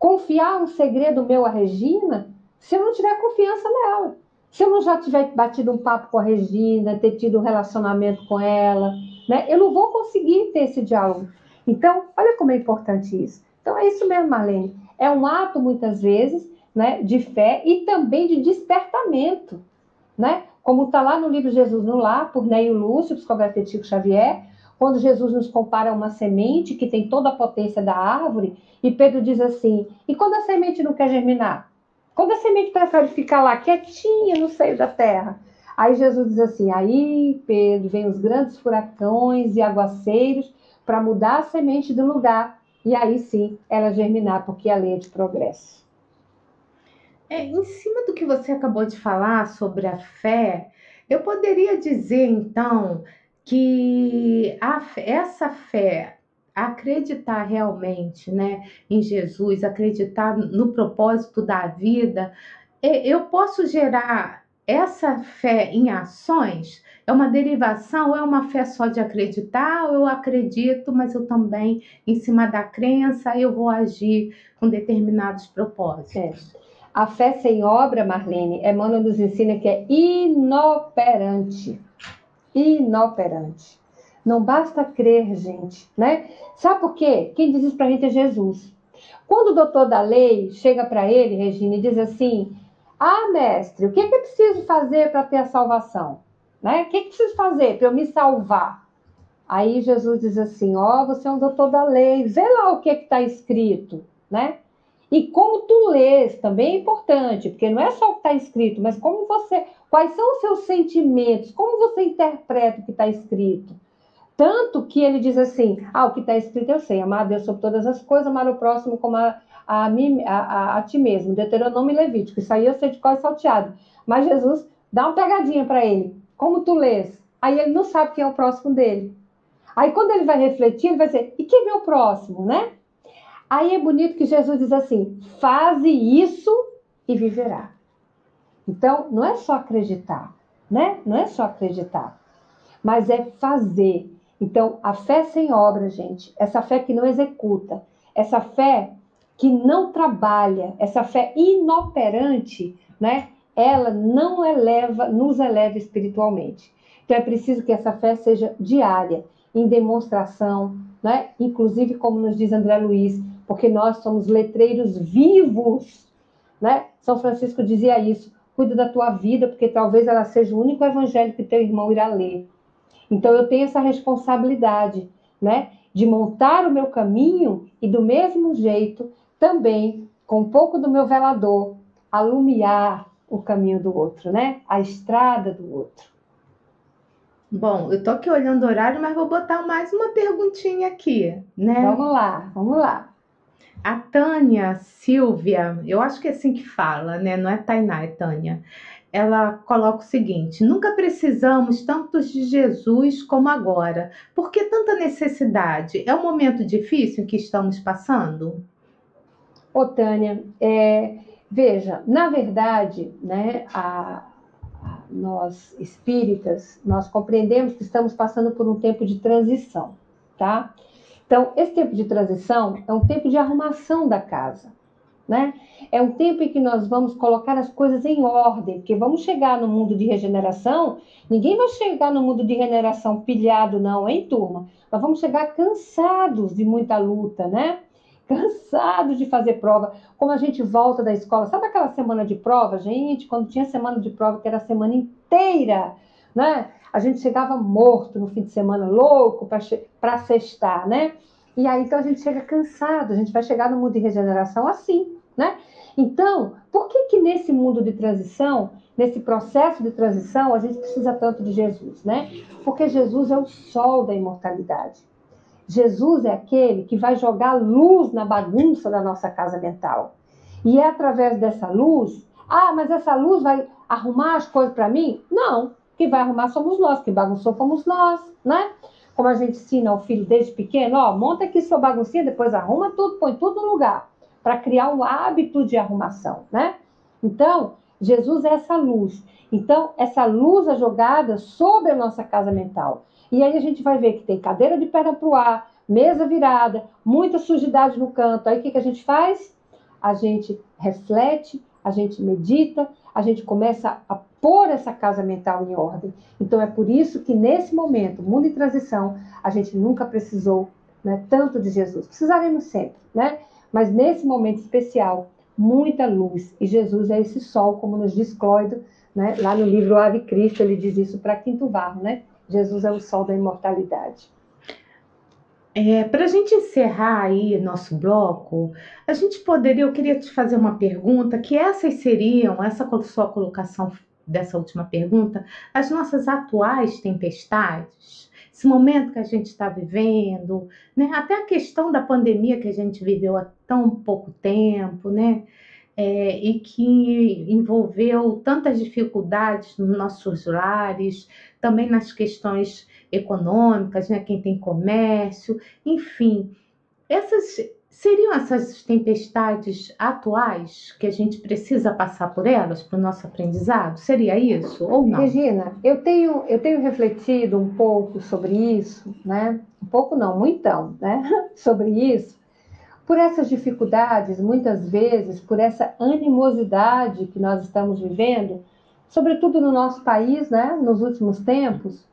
confiar um segredo meu à Regina se eu não tiver confiança nela. Se eu não já tiver batido um papo com a Regina, ter tido um relacionamento com ela, né, eu não vou conseguir ter esse diálogo. Então, olha como é importante isso. Então, é isso mesmo, Marlene. É um ato, muitas vezes, né, de fé e também de despertamento, né? Como está lá no livro Jesus no Lar, por Neio Lúcio, psicografia Chico Xavier, quando Jesus nos compara a uma semente que tem toda a potência da árvore, e Pedro diz assim: e quando a semente não quer germinar? Quando a semente prefere ficar lá quietinha no seio da terra? Aí Jesus diz assim: aí, Pedro, vem os grandes furacões e aguaceiros para mudar a semente do lugar e aí sim ela germinar, porque a lei é de progresso. É, em cima do que você acabou de falar sobre a fé, eu poderia dizer então que a, essa fé, acreditar realmente né, em Jesus, acreditar no propósito da vida, é, eu posso gerar essa fé em ações é uma derivação ou é uma fé só de acreditar? Ou eu acredito, mas eu também, em cima da crença, eu vou agir com determinados propósitos. É. A fé sem obra, Marlene, Emmanuel nos ensina que é inoperante. Inoperante. Não basta crer, gente, né? Sabe por quê? Quem diz isso pra gente é Jesus. Quando o doutor da lei chega para ele, Regina, e diz assim: Ah, mestre, o que é que eu preciso fazer para ter a salvação? Né? O que, que preciso fazer para eu me salvar? Aí Jesus diz assim: Ó, oh, você é um doutor da lei, vê lá o que é está escrito, né? E como tu lês também é importante, porque não é só o que está escrito, mas como você, quais são os seus sentimentos, como você interpreta o que está escrito. Tanto que ele diz assim: ah, o que está escrito eu sei, amar a Deus sobre todas as coisas, amar o próximo como a, a, a, a, a ti mesmo. Deuteronômio e Levítico. Isso aí eu sei de qual é salteado. Mas Jesus dá uma pegadinha para ele. Como tu lês? Aí ele não sabe quem é o próximo dele. Aí quando ele vai refletir, ele vai dizer: e quem é o próximo, né? Aí é bonito que Jesus diz assim: faze isso e viverá. Então, não é só acreditar, né? Não é só acreditar, mas é fazer. Então, a fé sem obra, gente, essa fé que não executa, essa fé que não trabalha, essa fé inoperante, né? ela não eleva, nos eleva espiritualmente. Então é preciso que essa fé seja diária, em demonstração, né? inclusive como nos diz André Luiz, porque nós somos letreiros vivos. Né? São Francisco dizia isso, cuida da tua vida, porque talvez ela seja o único evangelho que teu irmão irá ler. Então eu tenho essa responsabilidade, né, de montar o meu caminho e do mesmo jeito também com um pouco do meu velador alumiar o caminho do outro, né? A estrada do outro. Bom, eu tô aqui olhando o horário, mas vou botar mais uma perguntinha aqui, né? Vamos lá, vamos lá. A Tânia Silvia, eu acho que é assim que fala, né? Não é Tainá, é Tânia. Ela coloca o seguinte: nunca precisamos tanto de Jesus como agora. Por que tanta necessidade? É um momento difícil que estamos passando? Ô, Tânia, é, veja, na verdade, né, a, a, nós espíritas, nós compreendemos que estamos passando por um tempo de transição, tá? Então, esse tempo de transição é um tempo de arrumação da casa, né? É um tempo em que nós vamos colocar as coisas em ordem, porque vamos chegar no mundo de regeneração, ninguém vai chegar no mundo de regeneração pilhado, não, hein, turma? Nós vamos chegar cansados de muita luta, né? Cansados de fazer prova. Como a gente volta da escola, sabe aquela semana de prova, gente? Quando tinha semana de prova, que era a semana inteira, né? A gente chegava morto no fim de semana, louco para sextar, né? E aí então a gente chega cansado, a gente vai chegar no mundo de regeneração assim, né? Então, por que que nesse mundo de transição, nesse processo de transição, a gente precisa tanto de Jesus, né? Porque Jesus é o sol da imortalidade. Jesus é aquele que vai jogar luz na bagunça da nossa casa mental. E é através dessa luz, ah, mas essa luz vai arrumar as coisas para mim? Não. Quem vai arrumar somos nós, que bagunçou fomos nós, né? Como a gente ensina ao filho desde pequeno, ó, monta aqui sua baguncinha, depois arruma tudo, põe tudo no lugar, para criar um hábito de arrumação, né? Então, Jesus é essa luz. Então, essa luz é jogada sobre a nossa casa mental. E aí a gente vai ver que tem cadeira de perna para o ar, mesa virada, muita sujidade no canto. Aí o que, que a gente faz? A gente reflete, a gente medita, a gente começa a pôr essa casa mental em ordem. Então é por isso que nesse momento, mundo em transição, a gente nunca precisou né, tanto de Jesus. Precisaremos sempre, né? Mas nesse momento especial, muita luz. E Jesus é esse sol, como nos diz Clóido, né? lá no livro Ave Cristo, ele diz isso para Quinto Varro, né? Jesus é o sol da imortalidade. É, Para a gente encerrar aí nosso bloco, a gente poderia, eu queria te fazer uma pergunta, que essas seriam, essa sua colocação dessa última pergunta, as nossas atuais tempestades, esse momento que a gente está vivendo, né? até a questão da pandemia que a gente viveu há tão pouco tempo, né? É, e que envolveu tantas dificuldades nos nossos lares, também nas questões econômicas, né? quem tem comércio, enfim. Essas seriam essas tempestades atuais que a gente precisa passar por elas para o nosso aprendizado? Seria isso ou não? Regina, eu tenho, eu tenho refletido um pouco sobre isso, né? Um pouco não, muitão, né? [LAUGHS] sobre isso, por essas dificuldades, muitas vezes, por essa animosidade que nós estamos vivendo, sobretudo no nosso país, né? Nos últimos tempos,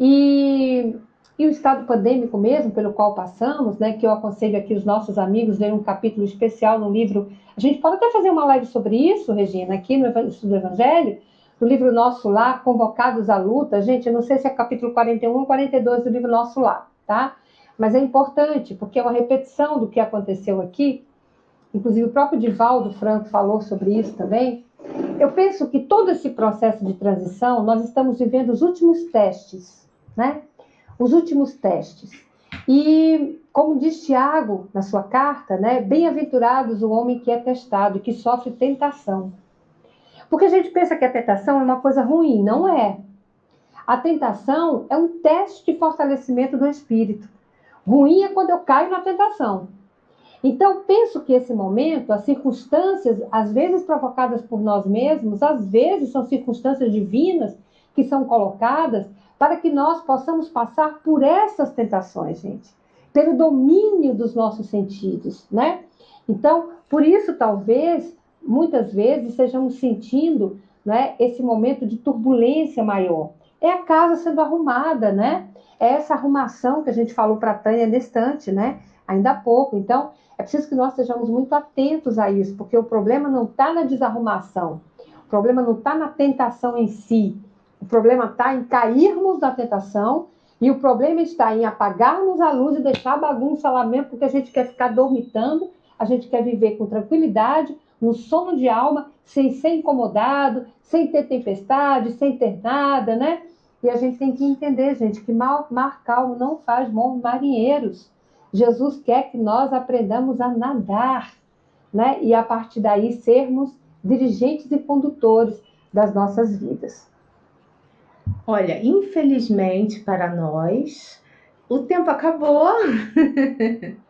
e, e o estado pandêmico mesmo, pelo qual passamos, né, que eu aconselho aqui os nossos amigos lerem um capítulo especial no livro. A gente pode até fazer uma live sobre isso, Regina, aqui no Estudo do Evangelho, no livro nosso lá, Convocados à Luta. Gente, eu não sei se é capítulo 41 ou 42 do livro nosso lá, tá? Mas é importante, porque é uma repetição do que aconteceu aqui. Inclusive, o próprio Divaldo Franco falou sobre isso também. Eu penso que todo esse processo de transição, nós estamos vivendo os últimos testes né? Os últimos testes. E, como diz Tiago na sua carta, né? Bem-aventurados o homem que é testado, que sofre tentação. Porque a gente pensa que a tentação é uma coisa ruim, não é. A tentação é um teste de fortalecimento do espírito. Ruim é quando eu caio na tentação. Então, penso que esse momento, as circunstâncias, às vezes provocadas por nós mesmos, às vezes são circunstâncias divinas que são colocadas para que nós possamos passar por essas tentações, gente, pelo domínio dos nossos sentidos, né? Então, por isso, talvez, muitas vezes, estejamos sentindo né, esse momento de turbulência maior. É a casa sendo arrumada, né? É essa arrumação que a gente falou para a Tânia nesse instante, né? Ainda há pouco. Então, é preciso que nós estejamos muito atentos a isso, porque o problema não está na desarrumação. O problema não está na tentação em si. O problema está em cairmos na tentação e o problema está em apagarmos a luz e deixar a bagunça lá mesmo, porque a gente quer ficar dormitando, a gente quer viver com tranquilidade, no sono de alma, sem ser incomodado, sem ter tempestade, sem ter nada, né? E a gente tem que entender, gente, que mar, mar calmo não faz bons marinheiros. Jesus quer que nós aprendamos a nadar, né? E a partir daí sermos dirigentes e condutores das nossas vidas. Olha, infelizmente para nós, o tempo acabou. [LAUGHS]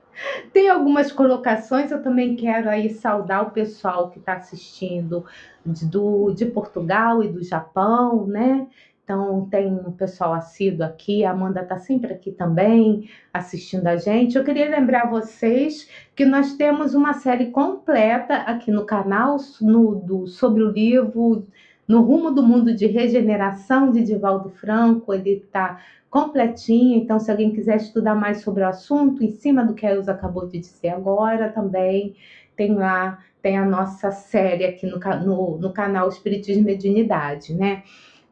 Tem algumas colocações, eu também quero aí saudar o pessoal que está assistindo de, do, de Portugal e do Japão, né? Então, tem um pessoal assíduo aqui, a Amanda está sempre aqui também, assistindo a gente. Eu queria lembrar vocês que nós temos uma série completa aqui no canal no, do, sobre o livro no Rumo do Mundo de Regeneração de Divaldo Franco, ele está completinho, então se alguém quiser estudar mais sobre o assunto, em cima do que a Elza acabou de dizer agora também, tem lá, tem a nossa série aqui no, no, no canal Espiritismo e Mediunidade, né?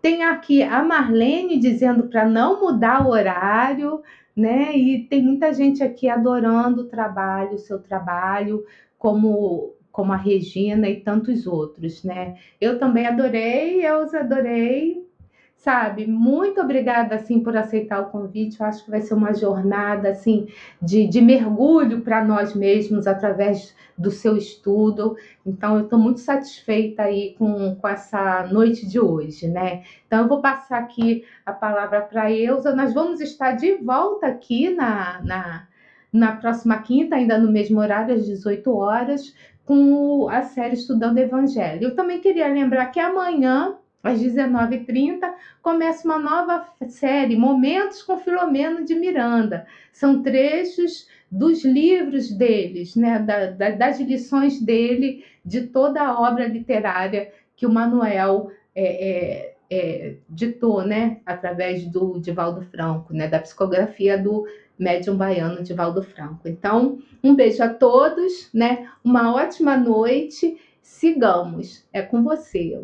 Tem aqui a Marlene dizendo para não mudar o horário, né? E tem muita gente aqui adorando o trabalho, o seu trabalho, como como a Regina e tantos outros, né? Eu também adorei, eu os adorei, sabe? Muito obrigada, assim, por aceitar o convite. Eu acho que vai ser uma jornada, assim, de, de mergulho para nós mesmos através do seu estudo. Então, eu estou muito satisfeita aí com, com essa noite de hoje, né? Então, eu vou passar aqui a palavra para a Eusa. Nós vamos estar de volta aqui na, na, na próxima quinta, ainda no mesmo horário, às 18 horas, com a série Estudando Evangelho. Eu também queria lembrar que amanhã, às 19h30, começa uma nova série, Momentos com Filomeno de Miranda. São trechos dos livros deles, né, da, da, das lições dele, de toda a obra literária que o Manuel é, é, é, ditou, né, através do Divaldo Franco, né, da psicografia do médium baiano Divaldo Franco. Então, um beijo a todos, né? Uma ótima noite. Sigamos. É com você.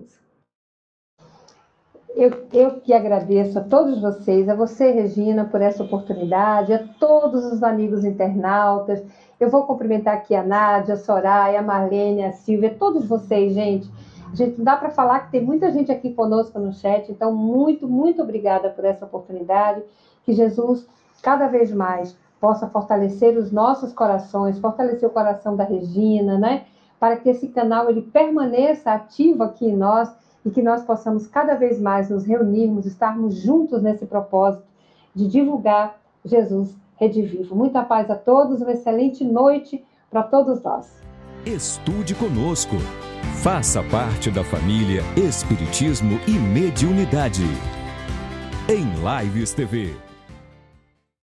Eu, eu que agradeço a todos vocês, a você, Regina, por essa oportunidade, a todos os amigos internautas. Eu vou cumprimentar aqui a Nádia, a Soraya, a Marlene, a Silvia, todos vocês, gente. Gente, não dá para falar que tem muita gente aqui conosco no chat, então muito, muito obrigada por essa oportunidade. Que Jesus cada vez mais possa fortalecer os nossos corações, fortalecer o coração da Regina, né? Para que esse canal ele permaneça ativo aqui em nós e que nós possamos cada vez mais nos reunirmos, estarmos juntos nesse propósito de divulgar Jesus redivivo. Muita paz a todos, uma excelente noite para todos nós. Estude conosco. Faça parte da família Espiritismo e Mediunidade. Em Lives TV.